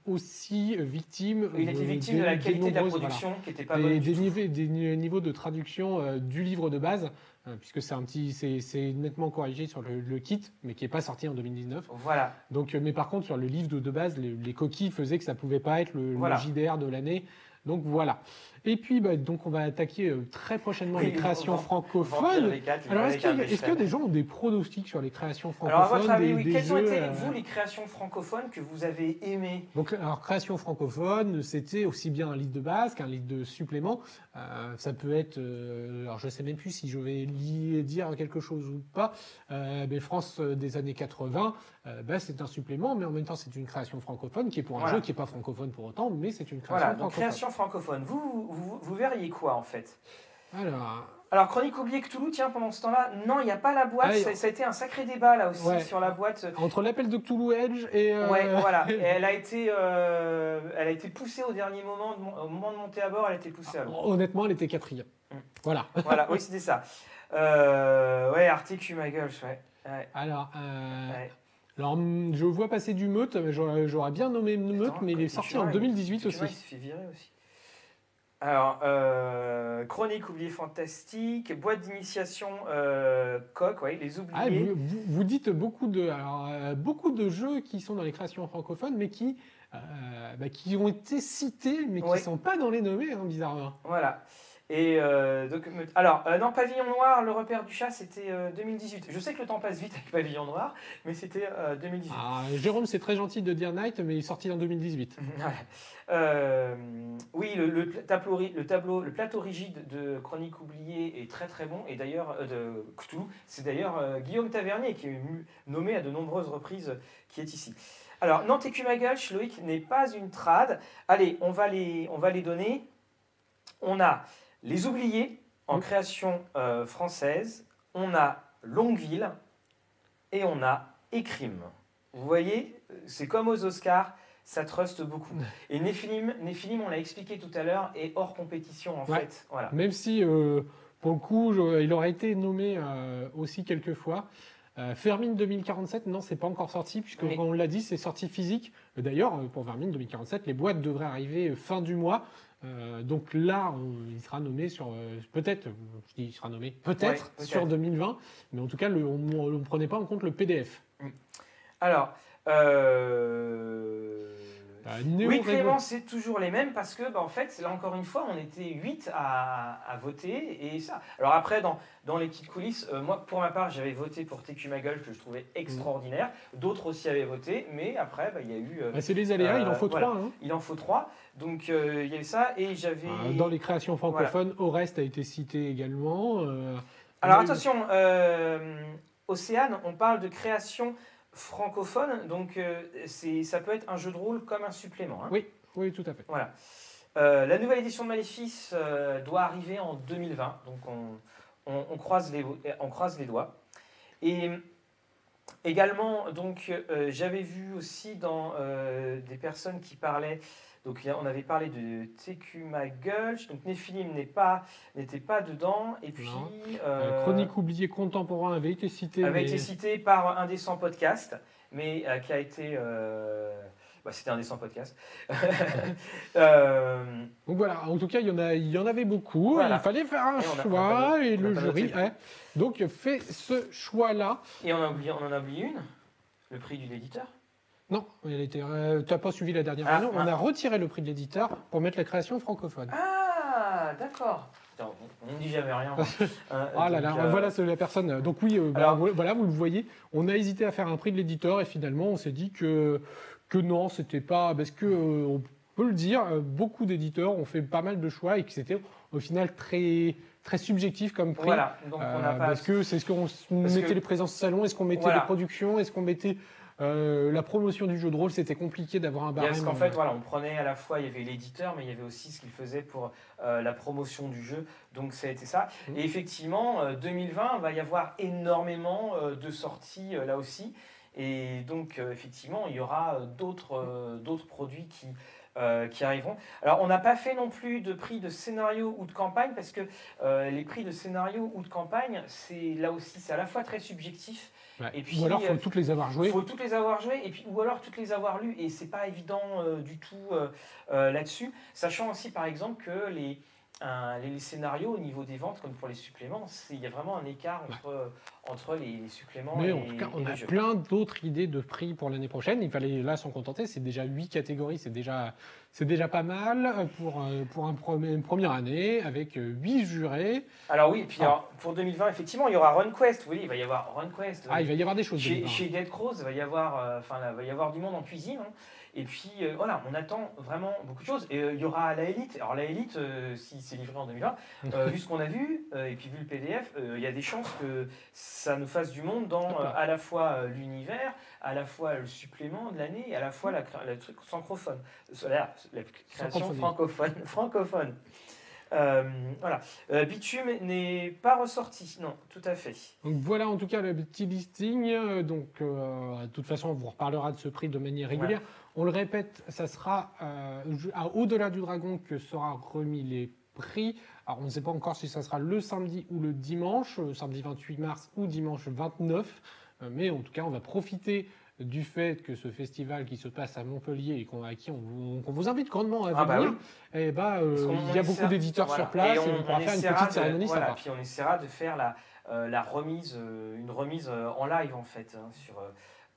aussi victime. Il était euh, victime des- de la qualité de la voilà. production qui n'était pas bonne. des, niveaux, des ni- niveaux de traduction euh, du livre de base, euh, puisque c'est un petit, c'est c'est nettement corrigé sur le, le kit, mais qui n'est pas sorti en 2019. Voilà. Donc, euh, mais par contre, sur le livre de, de base, les, les coquilles faisaient que ça pouvait pas être le, le Voilà. JDR de l'année. Donc voilà. Et puis, bah, donc on va attaquer euh, très prochainement Oui, les créations francophones. V4, Alors, est-ce Bechtel. des gens ont des pronostics sur les créations Alors, à francophones votre avis, des- oui, des quelles ont été, euh, vous, les créations francophones que vous avez aimées? Donc, alors, création francophone, c'était aussi bien un livre de base qu'un livre de supplément. Euh, ça peut être, alors je sais même plus si je vais dire quelque chose ou pas, mais France des années 80, euh, ben, c'est un supplément, mais en même temps c'est une création francophone qui est pour un Voilà. jeu qui n'est pas francophone pour autant, mais c'est une création Voilà, donc francophone. création francophone. Vous, vous, vous verriez quoi en fait? Alors, Alors, Chronique oubliée Cthulhu, tiens, pendant ce temps-là, non, il n'y a pas la boîte. Ah, ça, ça a été un sacré débat là aussi Ouais. sur la boîte. entre l'appel de Cthulhu Edge et... euh, Ouais, voilà. [laughs] Et elle a été, euh, elle a été poussée au dernier moment, au moment de monter à bord, elle a été poussée à bord. Honnêtement, elle était quatrième. Mm. Voilà. [laughs] Voilà, oui, c'était ça. Euh, ouais, Arctic ma gueule, ouais. ouais. Alors, euh, ouais. alors, hum, je vois passer du meute, j'aurais bien nommé meute, Attends, mais il est sorti en il- 2018 Petit Humain, aussi. Il s'est fait virer aussi. Alors, euh, Chronique oubliée fantastique, boîte d'initiation euh, coq, ouais, les Ah, oubliés. vous, vous- vous dites beaucoup de, alors, euh, beaucoup de jeux qui sont dans les créations francophones, mais qui, euh, bah, qui ont été cités, mais qui ne Ouais. sont pas dans les nommés, hein, bizarrement. Voilà. Et euh, donc, alors, euh, non, Pavillon Noir, le repère du chat, c'était euh, 2018. Je sais que le temps passe vite avec Pavillon Noir, mais c'était euh, 2018. Ah, Jérôme, c'est très gentil de dire Night, mais il est sorti en 2018. [laughs] Ouais. Euh, oui, le, le tableau, le tableau, le plateau rigide de Chronique oubliée est très très bon. Et d'ailleurs, euh, de Cthulhu, c'est d'ailleurs euh, Guillaume Tavernier qui est nommé à de nombreuses reprises euh, qui est ici. Alors, Nantes et Loïc, n'est pas une trad. Allez, on va les, on va les donner. On a Les Oubliés en Mm. création euh, française. On a Longueville et on a Écrime. Vous voyez, c'est comme aux Oscars, ça truste beaucoup. Et Néphilim, Néphilim, on l'a expliqué tout à l'heure, est hors compétition en Ouais. fait. Voilà. Même si, euh, pour le coup, je- il aurait été nommé euh, aussi quelques fois. Euh, Fermine 2047, non, c'est pas encore sorti, puisque on l'a dit, c'est sorti physique. Euh, D'ailleurs, euh, pour Vermine 2047, les boîtes devraient arriver euh, fin du mois. Euh, donc là, on- il sera nommé sur, euh, peut-être, je dis il sera nommé, peut-être Ouais, sur 2020, mais en tout cas, le- on ne prenait pas en compte le PDF. Alors, euh, oui, Révo- Clément, c'est toujours les mêmes parce que, bah, en fait, là encore une fois, on était 8 à, à voter et ça. Alors après, dans, dans les petites coulisses, euh, moi, pour ma part, j'avais voté pour TQ Magul que je trouvais extraordinaire. D'autres aussi avaient voté, mais après, bah, il y a eu. euh, Bah, c'est les aléas, il en Euh, faut voilà. trois. hein. il en faut trois. Donc euh, il y avait ça et j'avais. Euh, Dans les créations francophones, Oreste a été cité également. euh, Alors attention, euh, Océane, on parle de création francophone, donc euh, c'est, ça peut être un jeu de rôle comme un supplément. hein. Oui, oui, tout à fait. Voilà. Euh, la nouvelle édition de Maléfice euh, doit arriver en 2020, donc on, on- on croise, les, on croise les doigts. Et également, donc j'avais vu aussi dans des personnes qui parlaient, donc on avait parlé de TQ Gulch, donc Néphilim pas, n'était pas dedans, et puis euh, Euh, Chronique oubliée contemporain avait été cité. avait mais- été cité par un des 100 podcasts, mais euh, qui a été. euh, bah, C'était un des 100 podcasts. [laughs] Donc voilà, en tout cas, il y en, a, il y en avait beaucoup. Voilà. Il fallait faire un Et choix et le jury a donc fait ce choix-là. et on, a oublié, on en a oublié une le prix de l'éditeur. Non, elle était. euh, T'as pas suivi la dernière Ah, réunion. On ah. a retiré le prix de l'éditeur pour mettre la création francophone. Ah, d'accord. On ne dit jamais rien. Hein, [laughs] Ah là là, euh, voilà c'est la personne. Donc oui, euh, bah, Alors- voilà, vous le voyez. On a hésité à faire un prix de l'éditeur et finalement on s'est dit que que non, c'était pas parce que euh, on peut le dire, euh, beaucoup d'éditeurs ont fait pas mal de choix et que c'était au final très très subjectif comme prix. Voilà, donc on Euh, n'a pas. Parce que c'est ce qu'on mettait que- les présences salon, est-ce qu'on mettait Voilà. les productions, est-ce qu'on mettait euh, la promotion du jeu de rôle, c'était compliqué d'avoir un Parce barème. qu'en fait, voilà, on prenait à la fois, il y avait l'éditeur, mais il y avait aussi ce qu'il faisait pour euh, la promotion du jeu. Donc, ça a été ça. Mhm. Et effectivement, euh, 2020, va y avoir énormément euh, de sorties là aussi. Et donc, effectivement, il y aura d'autres d'autres produits qui, euh, qui arriveront. Alors, on n'a pas fait non plus de prix de scénario ou de campagne, parce que euh, les prix de scénario ou de campagne, c'est là aussi, c'est à la fois très subjectif. Ouais. Et puis, Ou alors, faut euh, toutes les avoir jouées. il faut toutes les avoir jouées et puis ou alors toutes les avoir lues et c'est pas évident euh, du tout euh, là-dessus. Sachant aussi par exemple que les, un- les, scénarios au niveau des ventes comme pour les suppléments, il y a vraiment un écart entre, entre les, les suppléments Mais et, en tout cas, on a jeux. plein d'autres idées de prix pour l'année prochaine. Il fallait là s'en contenter. C'est déjà huit catégories. C'est déjà, c'est déjà pas mal pour, euh, pour un premier- une première année avec euh, huit jurés. Alors oui, et puis Ah. alors, pour 2020 effectivement il y aura RunQuest. Oui, il va y avoir RunQuest. Ah, il va y avoir des choses. Chez, 2020. chez Dead Crows, il va y avoir, euh, enfin, il va y avoir du monde en cuisine. hein. Et puis euh, voilà, on attend vraiment beaucoup de choses. Et euh, il y aura la Elite. Alors la Elite, euh, si c'est livré en 2020, euh, [laughs] vu ce qu'on a vu et puis vu le PDF, il y a des chances que ça nous fasse du monde dans à la fois l'univers, à la fois le supplément de l'année, et à la fois la, le truc francophone, la, la création francophone, [laughs] francophone. Euh, voilà. Euh, Bitume n'est pas ressorti. Non, tout à fait. Donc voilà en tout cas le petit listing. Donc euh, de toute façon, on vous reparlera de ce prix de manière régulière. On le répète, ça sera euh, à au-delà du dragon que sera remis les prix. Alors on ne sait pas encore si ça sera le samedi ou le dimanche, euh, samedi 28 mars ou dimanche 29. Euh, mais en tout cas, on va profiter du fait que ce festival qui se passe à Montpellier et qu'on, à qui on vous, invite grandement à Ah bah venir, oui. eh euh, qu'on- il y a on beaucoup d'éditeurs voilà. sur place et on, on- pourra on faire une petite de- cérémonie voilà, sympa. Puis on essaiera de faire la, euh, la remise, euh, une remise en live en fait, hein, sur,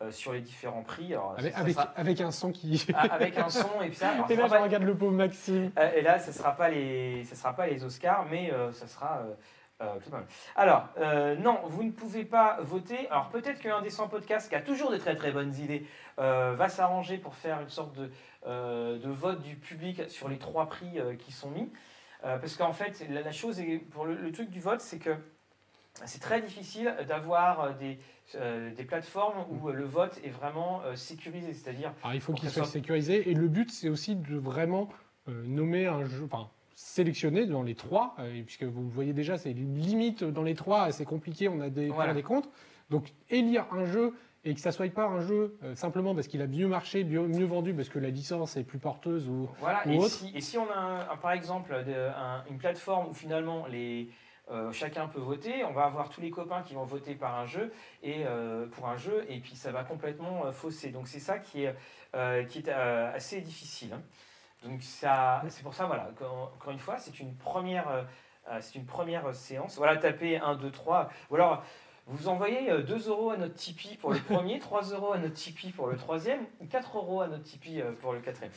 euh, sur les différents prix. Alors, Avec, ça avec, sera- avec un son qui. ah, avec un son et puis ça. [laughs] alors, Et là, je pas- regarde le pauvre Maxime. euh, Et là, ce ne sera, pas les- sera pas les Oscars, mais euh, ça sera. Alors, non, vous ne pouvez pas voter. Alors, peut-être qu'un des 100 podcasts qui a toujours de très très bonnes idées va s'arranger pour faire une sorte de, de vote du public sur les trois prix qui sont mis. Parce qu'en fait, la, la chose, est, pour le, le truc du vote, c'est que c'est très difficile d'avoir euh, des, euh, des plateformes où euh, le vote est vraiment sécurisé. C'est-à-dire, il faut qu'il soit sécurisé. Et le but, c'est aussi de vraiment euh, nommer un jeu. Enfin, sélectionner dans les trois, euh, puisque vous le voyez déjà, c'est limite dans les trois, c'est compliqué, on a des Voilà. des contre. Donc, élire un jeu et que ça soit pas un jeu euh, simplement parce qu'il a mieux marché, mieux, mieux vendu, parce que la licence est plus porteuse ou Voilà, Ou et autre. si, et si on a un- un- par exemple de- un- une plateforme où finalement les, euh, chacun peut voter, on va avoir tous les copains qui vont voter par un jeu et euh, pour un jeu et puis ça va complètement euh, fausser. Donc c'est ça qui est, qui est assez difficile. hein. Donc ça, c'est pour ça voilà. Encore, une fois, c'est une première, c'est une première séance. Voilà, tapez 1, 2, 3. Ou alors vous envoyez euh, 2 euros à notre Tipeee pour le premier, [laughs] 3 euros à notre Tipeee pour le troisième, ou 4 euros à notre Tipeee euh, pour le quatrième.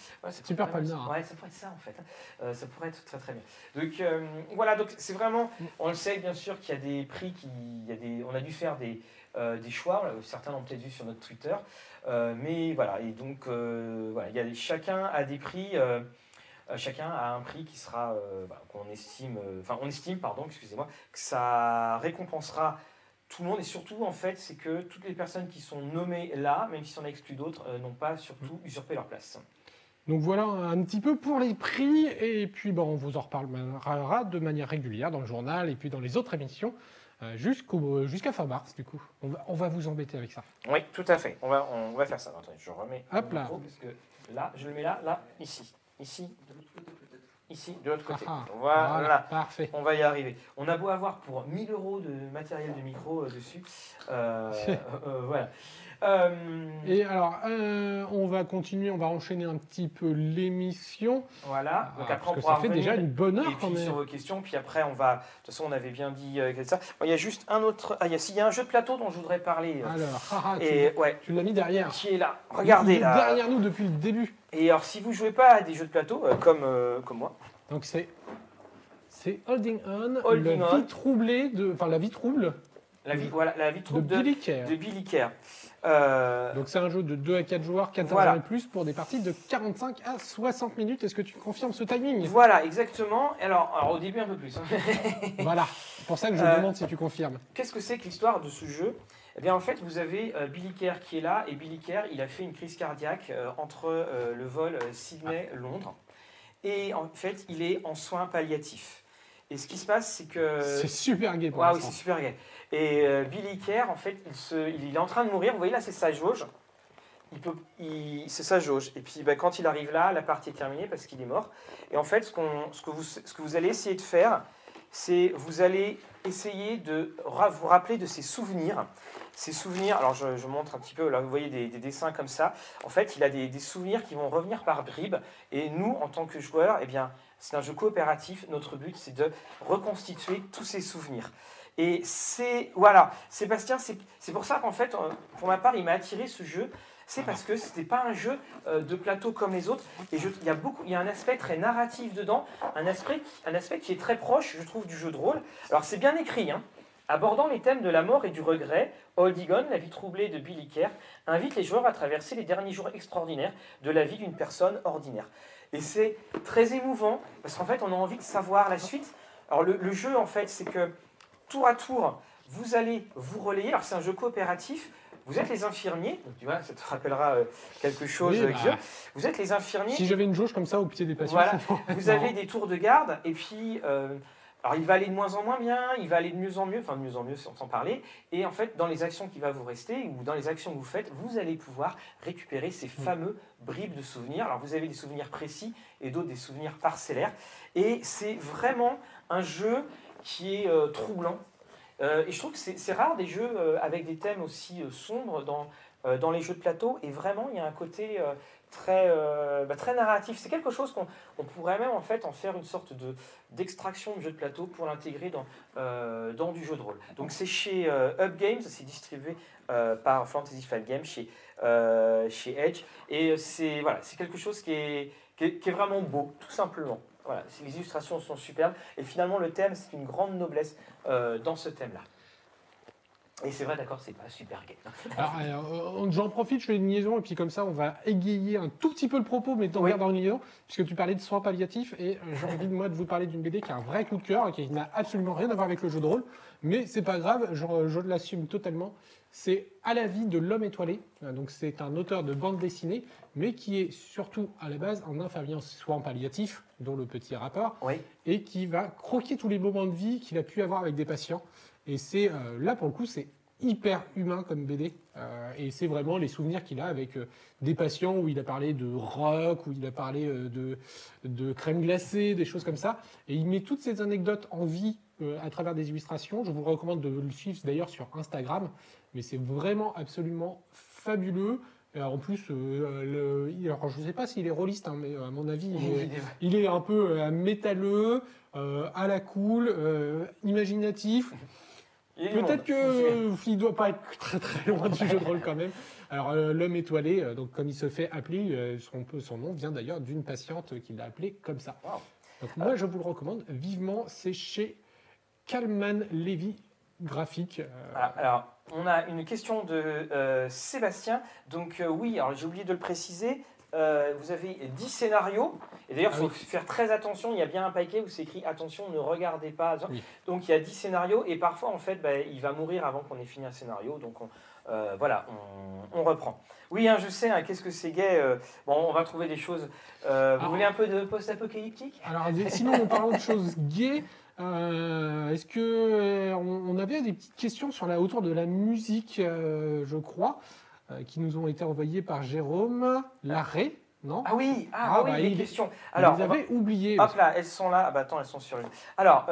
Super pas ça. Ouais, ça pourrait être ça en fait. hein. Euh, ça pourrait être très très bien. Donc euh, voilà, donc c'est vraiment, on le sait bien sûr qu'il y a des prix qui, il y a des, on a dû faire des, euh, des choix. euh, Certains l'ont peut-être vu sur notre Twitter, Euh, mais voilà. Et donc euh, voilà, il y a, chacun a des prix. euh, euh, chacun a un prix qui sera, euh, bah, qu'on estime, euh, enfin on estime, pardon, excusez-moi, que ça récompensera tout le monde et surtout en fait c'est que toutes les personnes qui sont nommées là, même si on a exclu d'autres, euh, n'ont pas surtout usurpé leur place. Donc voilà un petit peu pour les prix, et puis bon, on vous en reparlera de manière régulière dans le journal et puis dans les autres émissions euh, jusqu'au- jusqu'à fin mars du coup. On va, on va vous embêter avec ça. Oui, tout à fait. On va, on va faire ça. Attendez, je remets. Hop là. micro, parce que là, je le mets là, là, ici, ici, ici, de l'autre côté. Ah, ah, voilà. parfait. On va y arriver. On a beau avoir pour 1000 euros de matériel de micro euh, dessus. Euh, [laughs] euh, voilà. Et alors, on va continuer, on va enchaîner un petit peu l'émission. voilà. Ah, Donc après, parce on que ça fait déjà une bonne Et heure quand puis sur vos questions, puis après on va. De toute façon, on avait bien dit que ça. Bon, Il y a juste un autre. Ah, il y a, s'il y a un jeu de plateau dont je voudrais parler. Alors, [laughs] haha, tu, et ouais, tu l'as mis derrière. qui est là. Regardez Il est là. derrière nous depuis le début. Et alors, si vous jouez pas à des jeux de plateau, euh, comme, euh, comme moi, Donc c'est c'est Holding On, Holding la On. vie troublée de, enfin la vie trouble la vie, voilà, la vie de trouble de, Billy Kerr. de Billy Kerr. Euh, Donc c'est un jeu de 2 à 4 joueurs, 14 Voilà. ans et plus pour des parties de 45 à 60 minutes. Est-ce que tu confirmes ce timing? Voilà, exactement. Alors, alors, au début, un peu plus. hein. Voilà, c'est pour ça que je Euh, demande si tu confirmes. Qu'est-ce que c'est que l'histoire de ce jeu? Eh bien, en fait, vous avez euh, Billy Kerr qui est là, et Billy Kerr, il a fait une crise cardiaque euh, entre euh, le vol Sydney-Londres, et en fait, il est en soins palliatifs. Et ce qui se passe, c'est que... C'est super gay pour Waouh, c'est super gay. Et euh, Billy Kerr, en fait, il, se, il est en train de mourir. Vous voyez là, c'est sa jauge. Il peut, il- c'est sa jauge. Et puis, bah, quand il arrive là, la partie est terminée parce qu'il est mort. Et en fait, ce, que vous, ce que vous allez essayer de faire, c'est vous allez essayer de vous rappeler de ses souvenirs. Ces souvenirs, alors je, montre un petit peu, là vous voyez des, des dessins comme ça. En fait, il a des, souvenirs qui vont revenir par bribes. Et nous, en tant que joueurs, eh bien, c'est un jeu coopératif. Notre but, c'est de reconstituer tous ces souvenirs. Et c'est. Voilà, Sébastien, c'est pour ça qu'en fait, euh, pour ma part, il m'a attiré ce jeu. C'est parce que c'était pas un jeu euh, de plateau comme les autres. Et il y, a beaucoup, il y a un aspect très narratif dedans, un aspect, un aspect qui est très proche, je trouve, du jeu de rôle. Alors c'est bien écrit, hein. Abordant les thèmes de la mort et du regret, Holdigon, la vie troublée de Billy Kerr, invite les joueurs à traverser les derniers jours extraordinaires de la vie d'une personne ordinaire. Et c'est très émouvant, parce qu'en fait, on a envie de savoir la suite. Alors le, le jeu, en fait, c'est que tour à tour, vous allez vous relayer. Alors c'est un jeu coopératif. Vous êtes les infirmiers. Donc, tu vois, ça te rappellera euh, quelque chose, Oui, euh, bah. Vous êtes les infirmiers. Si j'avais une jauge comme ça au pied des patients, Voilà. Vous avez des tours de garde et puis euh, alors il va aller de moins en moins bien, il va aller de mieux en mieux, enfin de mieux en mieux sans sans parler. Et en fait, dans les actions qui va vous rester ou dans les actions que vous faites, vous allez pouvoir récupérer ces fameux bribes de souvenirs. Alors vous avez des souvenirs précis et d'autres des souvenirs parcellaires. Et c'est vraiment un jeu qui est euh, troublant. Euh, et je trouve que c'est rare des jeux euh, avec des thèmes aussi sombres dans, dans les jeux de plateau. Et vraiment, il y a un côté très, euh, bah, très narratif. C'est quelque chose qu'on on pourrait même en fait en faire une sorte de d'extraction de jeu de plateau pour l'intégrer dans, euh, dans du jeu de rôle. Donc c'est chez euh, Up Games, c'est distribué euh, par Fantasy Flight Games chez, chez Edge. Et c'est voilà, quelque chose qui est, qui est, vraiment beau, tout simplement. Voilà, les illustrations sont superbes. Et finalement, le thème, c'est une grande noblesse dans ce thème-là. Et c'est vrai, d'accord, c'est pas super gay. [laughs] Alors, euh, j'en profite, je fais une liaison, et puis comme ça, on va égayer un tout petit peu le propos, mais dans, Oui. dans une liaison, puisque tu parlais de soins palliatifs, et euh, j'ai envie, moi, de vous parler d'une BD qui a un vrai coup de cœur, et qui n'a absolument rien à voir avec le jeu de rôle, mais c'est pas grave, je, je l'assume totalement. C'est À la vie de l'homme étoilé. Euh, Donc, c'est un auteur de bande dessinée, mais qui est surtout, à la base, un infirmier en soins palliatifs, dont le petit rapport, Oui, et qui va croquer tous les moments de vie qu'il a pu avoir avec des patients. Et c'est euh, là, pour le coup, c'est hyper humain comme BD. Euh, et c'est vraiment les souvenirs qu'il a avec euh, des patients où il a parlé de rock, où il a parlé euh, de, de crème glacée, des choses comme ça. Et il met toutes ces anecdotes en vie euh, à travers des illustrations. Je vous recommande de le suivre d'ailleurs sur Instagram. Mais c'est vraiment absolument fabuleux. Alors, en plus, euh, le- alors, je ne sais pas s'il est rôliste, hein, mais à mon avis, il est, il est un peu euh, métalleux, à la cool, imaginatif. [laughs] Peut-être monde. que [laughs] [laughs] il doit pas être très très loin du jeu de rôle quand même. Alors l'homme étoilé, donc comme il se fait appeler, son, nom vient d'ailleurs d'une patiente qui l'a appelé comme ça. Wow. Donc moi je vous le recommande vivement. C'est chez Kalman Levy Graphique. euh, Voilà, alors, on a une question de euh, Sébastien. Donc, euh, oui, alors j'ai oublié de le préciser. euh, vous avez 10 scénarios. Et d'ailleurs, il Ah faut oui. faire très attention. Il y a bien un paquet où c'est écrit attention, ne regardez pas. Oui. Donc, il y a 10 scénarios. Et parfois, en fait, bah, il va mourir avant qu'on ait fini un scénario. Donc, on, euh, voilà, on, on reprend. Oui, hein, je sais, hein, qu'est-ce que c'est gay. euh, bon, on va trouver des choses. vous voulez un peu de post-apocalyptique? Alors, sinon, en parlant de choses gays, euh, est-ce que euh, on, on avait des petites questions sur la autour de la musique, euh, je crois, qui nous ont été envoyées par Jérôme Larré, non? Ah oui, ah, Ah, oui, bah, les il- questions. Alors, vous avez oublié. Hop là, elles sont là. Ah bah attends, elles sont sur une. Alors,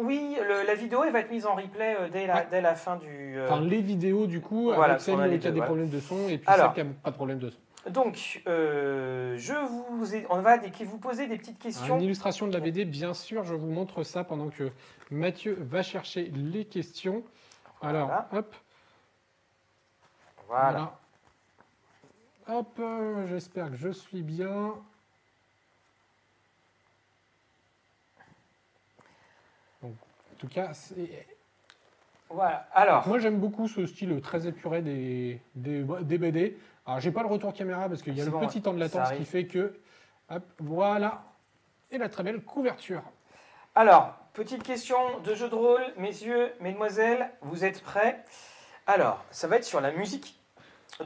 oui, le- la vidéo, elle va être mise en replay dès, la, Ouais. dès la fin du. Enfin, les vidéos, du coup, Voilà, avec a les qui a deux, des problèmes de son et puis Alors. celles qui n'ont pas de problème de son. Donc, euh, je vous ai- on va vous poser des petites questions. Une illustration de la BD, bien sûr, je vous montre ça pendant que Mathieu va chercher les questions. Alors, Voilà. hop, Voilà. voilà. Hop, euh, j'espère que je suis bien. Donc, en tout cas, c'est- Voilà. Alors, moi j'aime beaucoup ce style très épuré des, des, des BD. Alors, j'ai pas le retour caméra parce qu'il y a le petit temps de latence qui fait que. Hop, voilà. Et la très belle couverture. alors, petite question de jeu de rôle, messieurs, mesdemoiselles, vous êtes prêts? Alors, ça va être sur la musique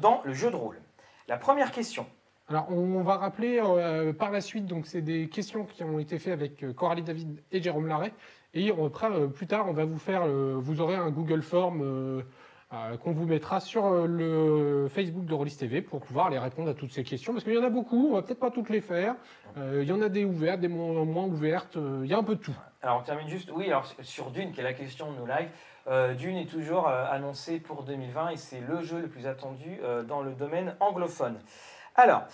dans le jeu de rôle. La première question. Alors, on va rappeler euh, par la suite, donc c'est des questions qui ont été faites avec euh, Coralie David et Jérôme Larrey. Et on, après, euh, plus tard, on va vous faire, euh, vous aurez un Google Form euh, qu'on vous mettra sur euh, le Facebook de Rollis TV pour pouvoir les répondre à toutes ces questions. Parce qu'il y en a beaucoup, on va peut-être pas toutes les faire. Euh, il y en a des ouvertes, des moins, moins ouvertes. il y a un peu de tout. Alors, on termine juste. Oui, alors sur Dune, qui est la question de nos lives. Dune est toujours annoncé pour 2020 et c'est le jeu le plus attendu dans le domaine anglophone. Alors,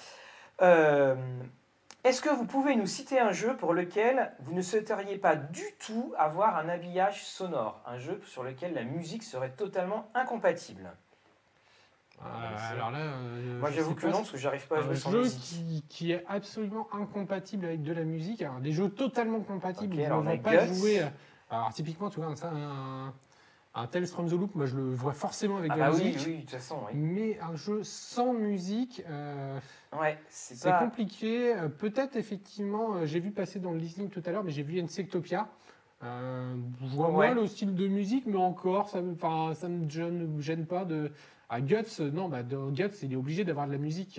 est-ce que vous pouvez nous citer un jeu pour lequel vous ne souhaiteriez pas du tout avoir un habillage sonore? Un jeu sur lequel la musique serait totalement incompatible Euh, c'est- alors là, euh, Moi, j'avoue que non, parce que j'arrive pas à jouer sans jeu musique. qui, qui est absolument incompatible avec de la musique. Alors, des jeux totalement compatibles, Ok, ils alors ne on a vont pas Guts. jouer. Alors, typiquement, tu vois, un, un, un Tales from the Loop, moi je le vois forcément avec Ah de la bah oui, musique. oui, de toute façon, oui. Mais un jeu sans musique, euh, Ouais, c'est pas... compliqué. Euh, Peut-être effectivement, euh, j'ai vu passer dans le listing tout à l'heure, mais j'ai vu Insectopia. Euh, je vois Ouais. mal le style de musique, mais encore, ça me, ça me gêne, gêne pas de. À Guts, non, bah, dans Guts, il est obligé d'avoir de la musique,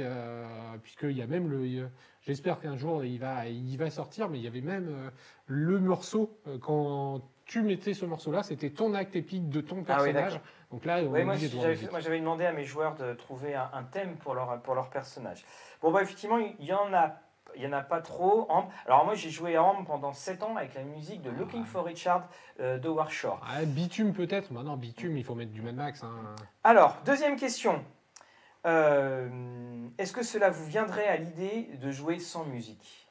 puisqu'il y a même le. J'espère qu'un jour il va, il va sortir, mais il y avait même le morceau. quand tu mettais ce morceau-là, c'était ton acte épique de ton Ah oui, personnage. Donc là, on est moi, j'avais demandé à mes joueurs de trouver un, un thème pour leur, pour leur personnage. Bon, bah, effectivement, il y en a, il y en a pas trop. Alors, moi, j'ai joué à pendant 7 ans avec la musique de Looking for Richard euh, de Warshore. Ah, bitume peut-être. Maintenant, bitume, il faut mettre du Mad Max. hein. Alors, deuxième question. Euh, Est-ce que cela vous viendrait à l'idée de jouer sans musique?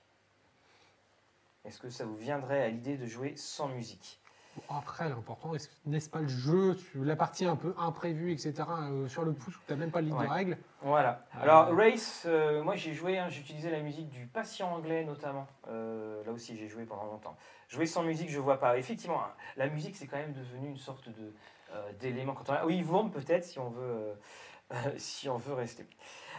Est-ce que ça vous viendrait à l'idée de jouer sans musique? Bon, Après, l'important, est-ce- n'est-ce pas le jeu, la partie un peu imprévue, etc., euh, sur le pouce où tu n'as même pas de ligne Ouais. de règles Voilà. Ah. Alors, Race, euh, moi j'ai joué, hein, j'utilisais la musique du patient anglais notamment. Euh, là aussi, j'ai joué pendant longtemps. Jouer sans musique, je vois pas. Effectivement, hein, la musique, c'est quand même devenu une sorte de euh, d'élément. Quand on... Oui, Vourme peut-être, si on veut, euh, [laughs] si on veut rester.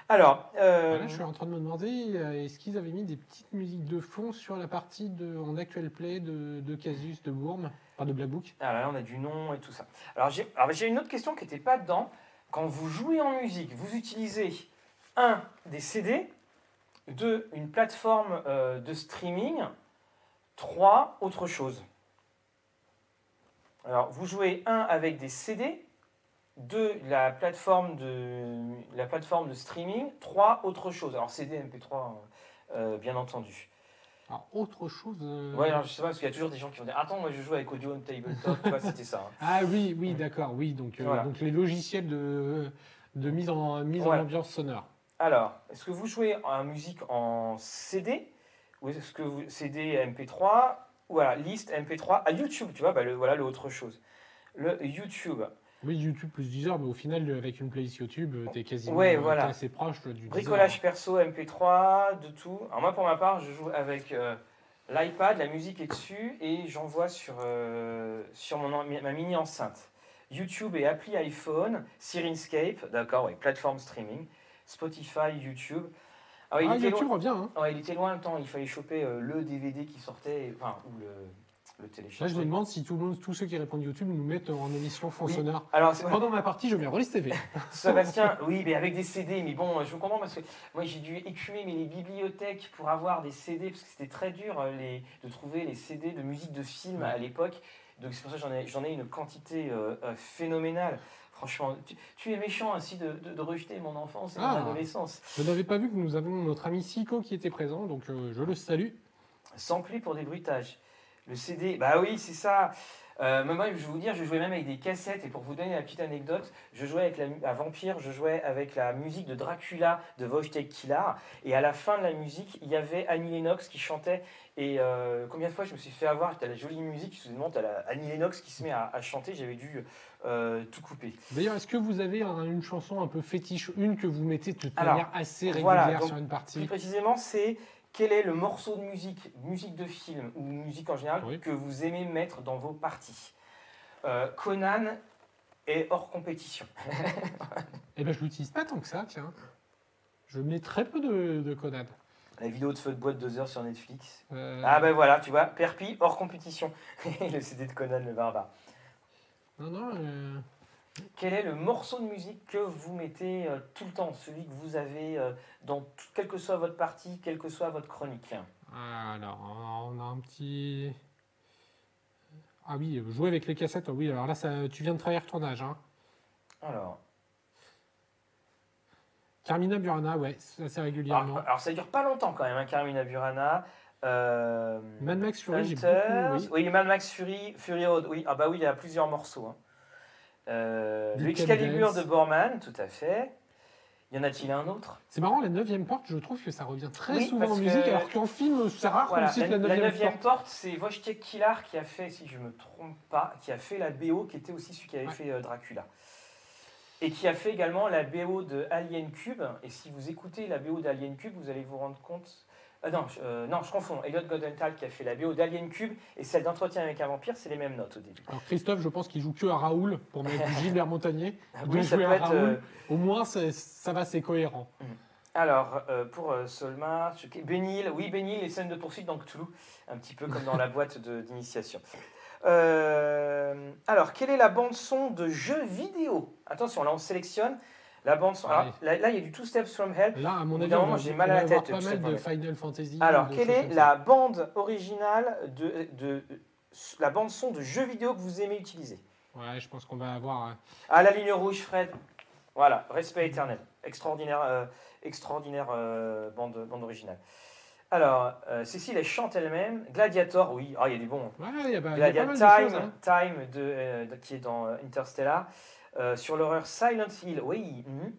Alors, euh, je suis en train de me demander, euh, est-ce qu'ils avaient mis des petites musiques de fond sur la partie de, en actual play de, de Casus, de Bourme, enfin de Black Book ah, là, on a du nom et tout ça. Alors, j'ai alors, j'ai une autre question qui n'était pas dedans. Quand vous jouez en musique, vous utilisez un des CD, deux une plateforme euh, de streaming, trois autre chose. Alors, vous jouez un avec des CD, deux la plateforme de la plateforme de streaming, trois autre chose. Alors CD, MP3, euh, bien entendu. Alors, autre chose. euh, Ouais, alors, je sais pas parce qu'il y a toujours des gens qui vont dire attends, moi je joue avec Audio on Tabletop, [laughs] c'était ça. hein. Ah oui, oui, d'accord, oui. Donc, euh, Voilà. donc les logiciels de, de mise, en, mise Voilà. en ambiance sonore. Alors, est-ce que vous jouez en musique en CD ou est-ce que vous CD MP3 ou voilà, liste MP3 à YouTube, tu vois, bah, le, voilà l'autre chose. Le YouTube. Oui, YouTube plus Deezer, mais au final, avec une playlist YouTube, tu es quasiment Ouais, euh, voilà. t'es assez proche du Deezer. Bricolage perso, MP3, de tout. Alors moi, pour ma part, je joue avec euh, l'iPad, la musique est dessus et j'envoie sur, euh, sur mon, ma mini enceinte. YouTube et appli iPhone, Sirinscape, d'accord, oui, plateforme streaming, Spotify, YouTube. Alors, il Ah, était YouTube loin- revient, hein. Il était loin le temps, il fallait choper euh, le DVD qui sortait, enfin, ou le, le Là, je me demande si tout le monde, tous ceux qui répondent YouTube nous mettent en émission fond Oui. sonore. Alors, c'est Pendant ma partie, je mets Rollis [laughs] TV. Sébastien, oui, mais avec des CD, mais bon, je comprends parce que moi j'ai dû écumer mais les bibliothèques pour avoir des CD parce que c'était très dur euh, les, de trouver les CD de musique de film Ouais. à l'époque. Donc c'est pour ça que j'en ai, une quantité euh, euh, phénoménale. Franchement, tu, tu es méchant ainsi de, de- de rejeter mon enfance et Ah. mon adolescence. Je n'avais pas vu que nous avons notre ami Sico qui était présent, donc euh, je le salue. Sampler pour des bruitages. Le CD, bah oui, c'est ça. Euh, je vais vous dire, je jouais même avec des cassettes. Et pour vous donner la petite anecdote, je jouais avec la, à Vampire, je jouais avec la musique de Dracula de Wojtek Kilar. Et à la fin de la musique, il y avait Annie Lennox qui chantait. Et euh, combien de fois je me suis fait avoir? T'as la jolie musique, soudainement, t'as la Annie Lennox qui se met à, à chanter. J'avais dû euh, tout couper. D'ailleurs, est-ce que vous avez un- une chanson un peu fétiche, une que vous mettez de toute Alors, manière assez régulière voilà, donc, sur une Plus partie précisément, c'est quel est le morceau de musique, musique de film ou musique en général, Oui. que vous aimez mettre dans vos parties. Euh, Conan est hors compétition. [laughs] Eh ben, je l'utilise pas tant que ça, tiens. Je mets très peu de, de Conan. La vidéo de feu de boîte 2 heures sur Netflix. Euh, Ah ben voilà, tu vois, Perpi hors compétition. [laughs] le CD de Conan le barbare. Non, non. euh, Quel est le morceau de musique que vous mettez euh, tout le temps, celui que vous avez euh, dans tout- quelle que soit votre partie, quelle que soit votre chronique? Alors, on a un petit. Ah oui, jouer avec les cassettes. Oui, alors là, ça, tu viens de trahir ton âge. Hein. Alors, Carmina Burana, ouais, assez régulièrement. alors, alors, ça dure pas longtemps quand même, hein, Carmina Burana. Euh, Mad Max Fury, j'ai beaucoup. Oui. oui. Mad Max Fury, Fury Road, oui, ah bah oui, il y a plusieurs morceaux. hein. Euh, Du le Excalibur Cadence. de Borman, tout à fait. Y en a-t-il un autre? C'est marrant, la neuvième porte, je trouve que ça revient très Oui, souvent en parce que- musique, alors qu'en film, c'est rare Voilà, qu'on cite la, la la neuvième neuvième porte. porte, c'est Wojciech Kilar qui a fait, si je me trompe pas, qui a fait la BO, qui était aussi celui qui avait Ouais. fait euh, Dracula. Et qui a fait également la BO de Alien Cube. Et si vous écoutez la BO d'Alien Cube, vous allez vous rendre compte. Ah non, je, euh, non, je confonds. Elliot Goldenthal qui a fait la BO d'Alien Cube et celle d'Entretien avec un vampire, c'est les mêmes notes au début. Alors Christophe, je pense qu'il joue que à Raoul pour mettre du Gilbert Montagnier. [laughs] Il doit Oui, ça peut à être. Raoul. euh, Au moins, ça va, c'est cohérent. Alors, euh, pour Solmar, Benil, oui, Benil, les scènes de poursuite dans Cthulhu, un petit peu comme dans la boîte d'initiation. Alors, quelle est la bande-son de jeux vidéo? Attention, là, on sélectionne la bande-son. Alors, Ouais. là, il y a du Two Steps from Hell. Là, à mon avis, moment, j'ai mal à la tête, pas mal de. Final Fantasy. Alors, quelle est la bande originale de, de, la bande-son de jeux vidéo que vous aimez utiliser? Ouais, je pense qu'on va avoir. À la ligne rouge, Fred. Voilà, respect éternel. Extraordinaire, euh, extraordinaire euh, bande, bande originale. Alors, euh, Cécile, elle chante elle-même. Gladiator, oui, ah, il y a des bons. Ouais, il y a, pas- il y a pas Gladiator mal de Time, choses. hein. Time de, euh, de- qui est dans Interstellar. Euh, sur l'horreur Silent Hill, oui. mhm.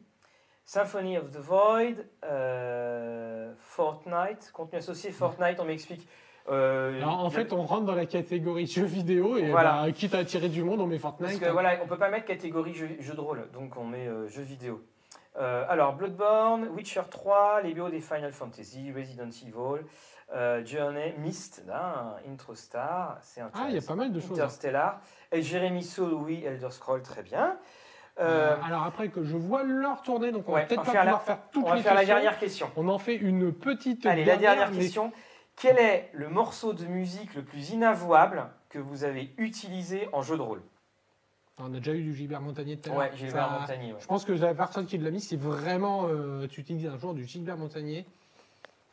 Symphony of the Void, euh, Fortnite, contenu associé Fortnite, on m'explique. Euh, Alors, en fait, on rentre dans la catégorie jeux vidéo et Voilà. bah, quitte à attirer du monde, on met Parce Fortnite. que voilà, on peut pas mettre catégorie jeu, jeu de rôle, donc on met euh, jeux vidéo. Alors, Bloodborne, Witcher 3, les BO des Final Fantasy, Resident Evil, euh, Journey, hein, Intro Star, c'est Ah, il y a pas mal de choses. hein. Interstellar, et Jérémy Soul, oui, Elder Scroll, très bien. Euh, Euh, alors après que je vois l'heure tourner, donc on ouais, va peut-être pas faire pouvoir la- faire toutes on va les faire la dernière question. On en fait une petite. Allez, la dernière mais- question. Quel est le morceau de musique le plus inavouable que vous avez utilisé en jeu de rôle? On a déjà eu du Gilbert Montagnier tout à l'heure. Ouais, Gilbert Ça- Montagnier. ouais. Je pense que la personne qui l'a mis, c'est vraiment. euh, tu utilises un jour du Gilbert Montagnier.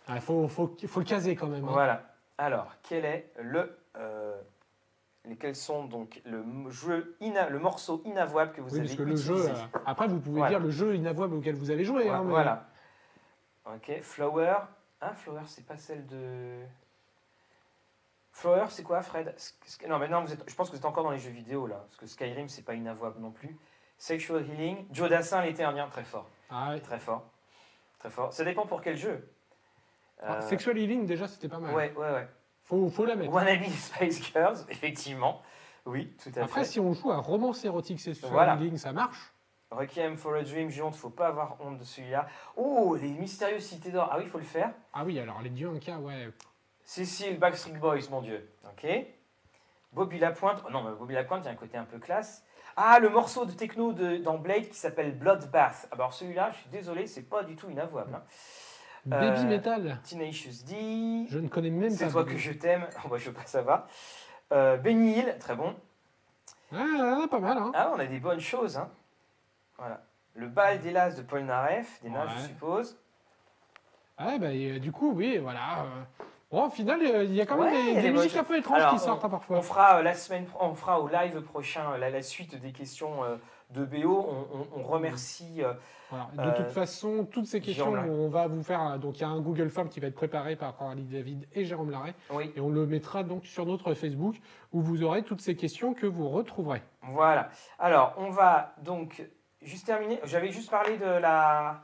Il faut, faut, faut le caser quand même. hein. Voilà. Alors, quel est le. euh, quels sont donc le jeu ina- le morceau inavouable que vous Oui, avez parce que le jeu. euh, après, vous pouvez Voilà. dire le jeu inavouable auquel vous avez joué. Voilà. hein, mais- voilà. Ok, Flower. Hein, Flower, c'est pas celle de. Flower, c'est quoi, Fred? Non, mais non, vous êtes- je pense que vous êtes encore dans les jeux vidéo là, parce que Skyrim, c'est pas inavouable non plus. Sexual Healing, Joe Dassin, l'été indien, très fort. Ah, ouais. Très fort. Très fort. Ça dépend pour quel jeu. Ah, Euh, Sexual Healing, déjà, c'était pas mal. Ouais, ouais, ouais. Faut, faut la mettre. Wannabe Spice Girls, [laughs] effectivement. Oui, tout à Après, fait. si on joue à romance érotique Sexual Voilà. Healing, ça marche. Requiem for a Dream, j'ai honte, faut pas avoir honte de celui-là. Oh, les mystérieuses cités d'or. Ah oui, il faut le faire. Ah oui, alors les dieux en cas, ouais. Cécile, Backstreet Boys, mon Dieu. Ok. Bobby Lapointe. Oh non, mais Bobby Lapointe, il y a un côté un peu classe. Ah, le morceau de techno de, dans Blade qui s'appelle Bloodbath. Ah, bah, Alors celui-là, je suis désolé, c'est pas du tout inavouable. hein. Baby Euh, Metal, Tenacious D. je ne connais même pas. C'est toi que je t'aime. [laughs] Oh, bah, je sais pas, ça va. Euh, Benny Hill, très bon. Ah, pas mal, hein. Ah, on a des bonnes choses. Hein. Voilà. Le bal d'Hélas de Paul Naref, des je suppose. Ah, bah, et, euh, du coup, oui, voilà. Bon, au final, il y a quand même Ouais, des, des des musiques un peu étranges Alors, qui sortent hein, parfois. On fera euh, la semaine, on fera au live prochain euh, la, la suite des questions euh, de BO. On, on- on remercie. euh, Voilà. De Euh, toute façon, toutes ces questions, on va vous faire. euh, Donc, il y a un Google Form qui va être préparé par Coralie David et Jérôme Larrey. oui, Et on le mettra donc sur notre Facebook où vous aurez toutes ces questions que vous retrouverez. voilà. Alors, on va donc juste terminer. J'avais juste parlé de la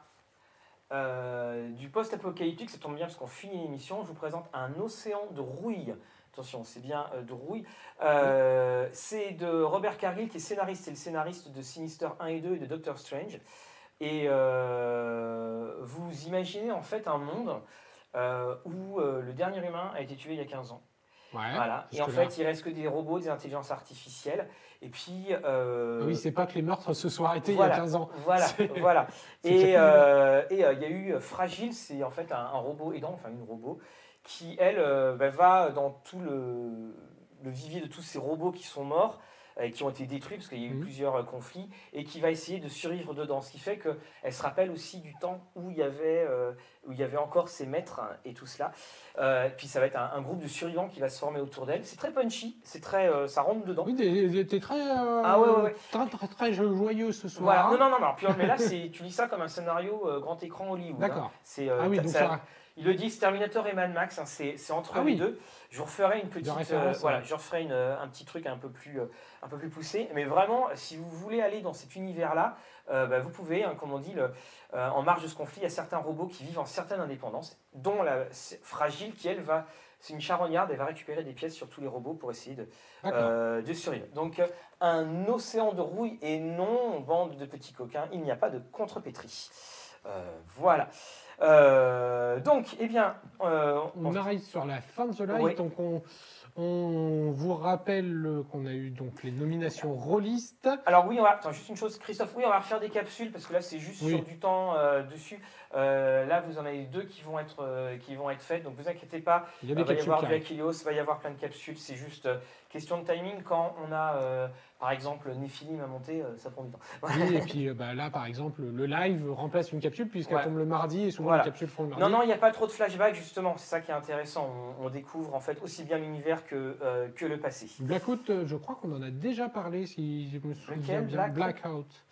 euh, du post-apocalyptique. Ça tombe bien parce qu'on finit l'émission. Je vous présente un océan de rouille. Attention, c'est bien euh, de rouille. Euh, c'est de Robert Cargill qui est scénariste. C'est le scénariste de Sinister 1 et 2 et de Doctor Strange. Et euh, vous imaginez en fait un monde euh, où le dernier humain a été tué il y a 15 ans. Ouais. Voilà. Et en fait, il reste que des robots, des intelligences artificielles. Et puis. euh, oui, c'est pas que les meurtres se soient arrêtés voilà. il y a 15 ans. Voilà, voilà. Et euh, et, euh, il y a eu Fragile, c'est en fait un, un robot aidant, enfin une robot, qui elle bah, va dans tout le, le vivier de tous ces robots qui sont morts et qui ont été détruits parce qu'il y a eu Mhm. plusieurs euh, conflits et qui va essayer de survivre dedans. Ce qui fait qu'elle se rappelle aussi du temps où il y avait, euh, où il y avait encore ses maîtres hein, et tout cela. Euh, puis ça va être un, un groupe de survivants qui va se former autour d'elle. C'est très punchy, c'est très, euh, ça rentre dedans. Oui, t'es très, euh, Ah ouais, ouais, ouais. très, très, très joyeux ce soir. Voilà. hein. Non, non, non, non. Puis, mais là, tu lis ça comme un scénario euh, grand écran Hollywood. hein. D'accord. C'est, euh, Ah oui, ça- Ils le disent, Terminator et Mad Max, hein, c'est, entre Ah les oui. deux. Je vous referai une petite, euh, voilà, je referai une, euh, un petit truc un peu plus, euh, un peu plus poussé. Mais vraiment, si vous voulez aller dans cet univers-là, euh, bah, vous pouvez, hein, comme on dit, le- euh, en marge de ce conflit, il y a certains robots qui vivent en certaine indépendance, dont la fragile qui elle va, c'est une charognarde, elle va récupérer des pièces sur tous les robots pour essayer de, euh, de survivre. Donc un océan de rouille et non bande de petits coquins, il n'y a pas de contrepétrie. Euh, voilà. Euh, donc, eh bien, euh, On arrive sur la fin de ce live, Oui. donc on, on vous rappelle qu'on a eu donc les nominations rôlistes. alors oui, on va, attends, juste une chose, Christophe, oui, on va refaire des capsules parce que là, c'est juste Oui. sur du temps euh, dessus. Euh, là, vous en avez deux qui vont être, euh, qui vont être faites, donc vous inquiétez pas. Il y a Il des va y avoir du. Achilleos, il va y avoir plein de capsules. C'est juste euh, question de timing. Quand on a, euh, par exemple, Nephilim à monter, euh, ça prend du temps. Oui, et [laughs] puis euh, bah, là, par exemple, le live remplace une capsule puisqu'elle Ouais. tombe le mardi et souvent Voilà. les capsules font le mardi. Non, non, il n'y a pas trop de flashbacks, justement. C'est ça qui est intéressant. On, on découvre en fait aussi bien l'univers que, euh, que le passé. Blackout, euh, je crois qu'on en a déjà parlé, si je me souviens Lequel, bien. Blackout Blackout,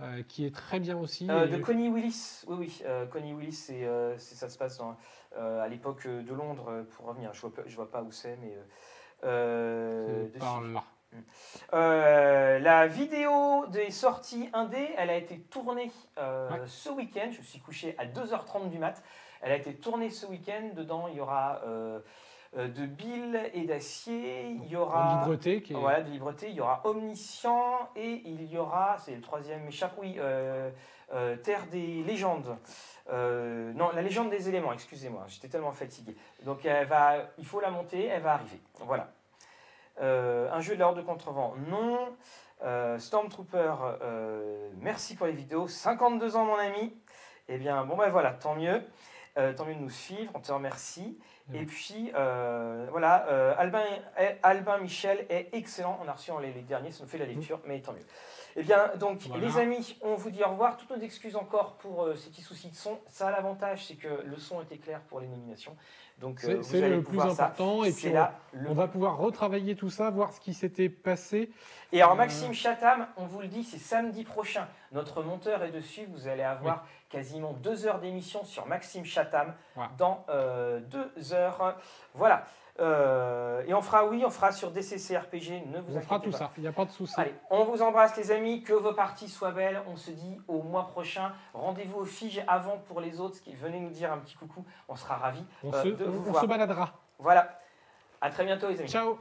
euh, qui est très bien aussi. Euh, Et- de Connie Willis, oui, oui. euh, Connie Willis, c'est, euh, ça se passe dans, à l'époque de Londres, pour revenir. Je vois, je vois pas où c'est, mais. c'est dessus. par là. Euh, la vidéo des sorties indé, elle a été tournée Ouais. ce week-end. Je me suis couché à 2h30 du mat. Elle a été tournée ce week-end. Dedans, il y aura de Bill et d'Acier. Il y aura. libreté, qui est- Voilà, de libreté. Il y aura Omniscient et il y aura, c'est le troisième m'échappe, oui, euh, euh, Terre des légendes. Euh, non, la légende des éléments, excusez-moi, j'étais tellement fatigué. Donc elle va, il faut la monter, elle va arriver. Voilà. Euh, un jeu de l'ordre de contrevent, non. Euh, Stormtrooper, euh, merci pour les vidéos. 52 ans, mon ami. Eh bien, bon, ben voilà, tant mieux. Euh, tant mieux de nous suivre, on te remercie. Et puis, euh, voilà, euh, Albin, Albin Michel est excellent. On a reçu en les, les derniers, ça nous fait la lecture, mais tant mieux. Eh bien, donc, Voilà. les amis, on vous dit au revoir. Toutes nos excuses encore pour euh, ces petits soucis de son. Ça a l'avantage, c'est que le son était clair pour les nominations. Donc, euh, C'est le plus ça. important. Et puis, là le on, va pouvoir retravailler tout ça, voir ce qui s'était passé. Et alors Euh, Maxime Chatham, on vous le dit, c'est samedi prochain. Notre monteur est dessus. Vous allez avoir quasiment deux heures d'émission sur Maxime Chatham Voilà. dans deux heures. Voilà. Euh, et on fera, oui, on fera sur DCC RPG. Ne vous On fera tout pas. ça. Il n'y a pas de souci. Allez, on vous embrasse les amis, que vos parties soient belles. On se dit au mois prochain. Rendez-vous au Fige avant pour les autres venez nous dire un petit coucou. On sera ravis On, euh, se, de on- vous on voir. se baladera. Voilà. À très bientôt les amis. Ciao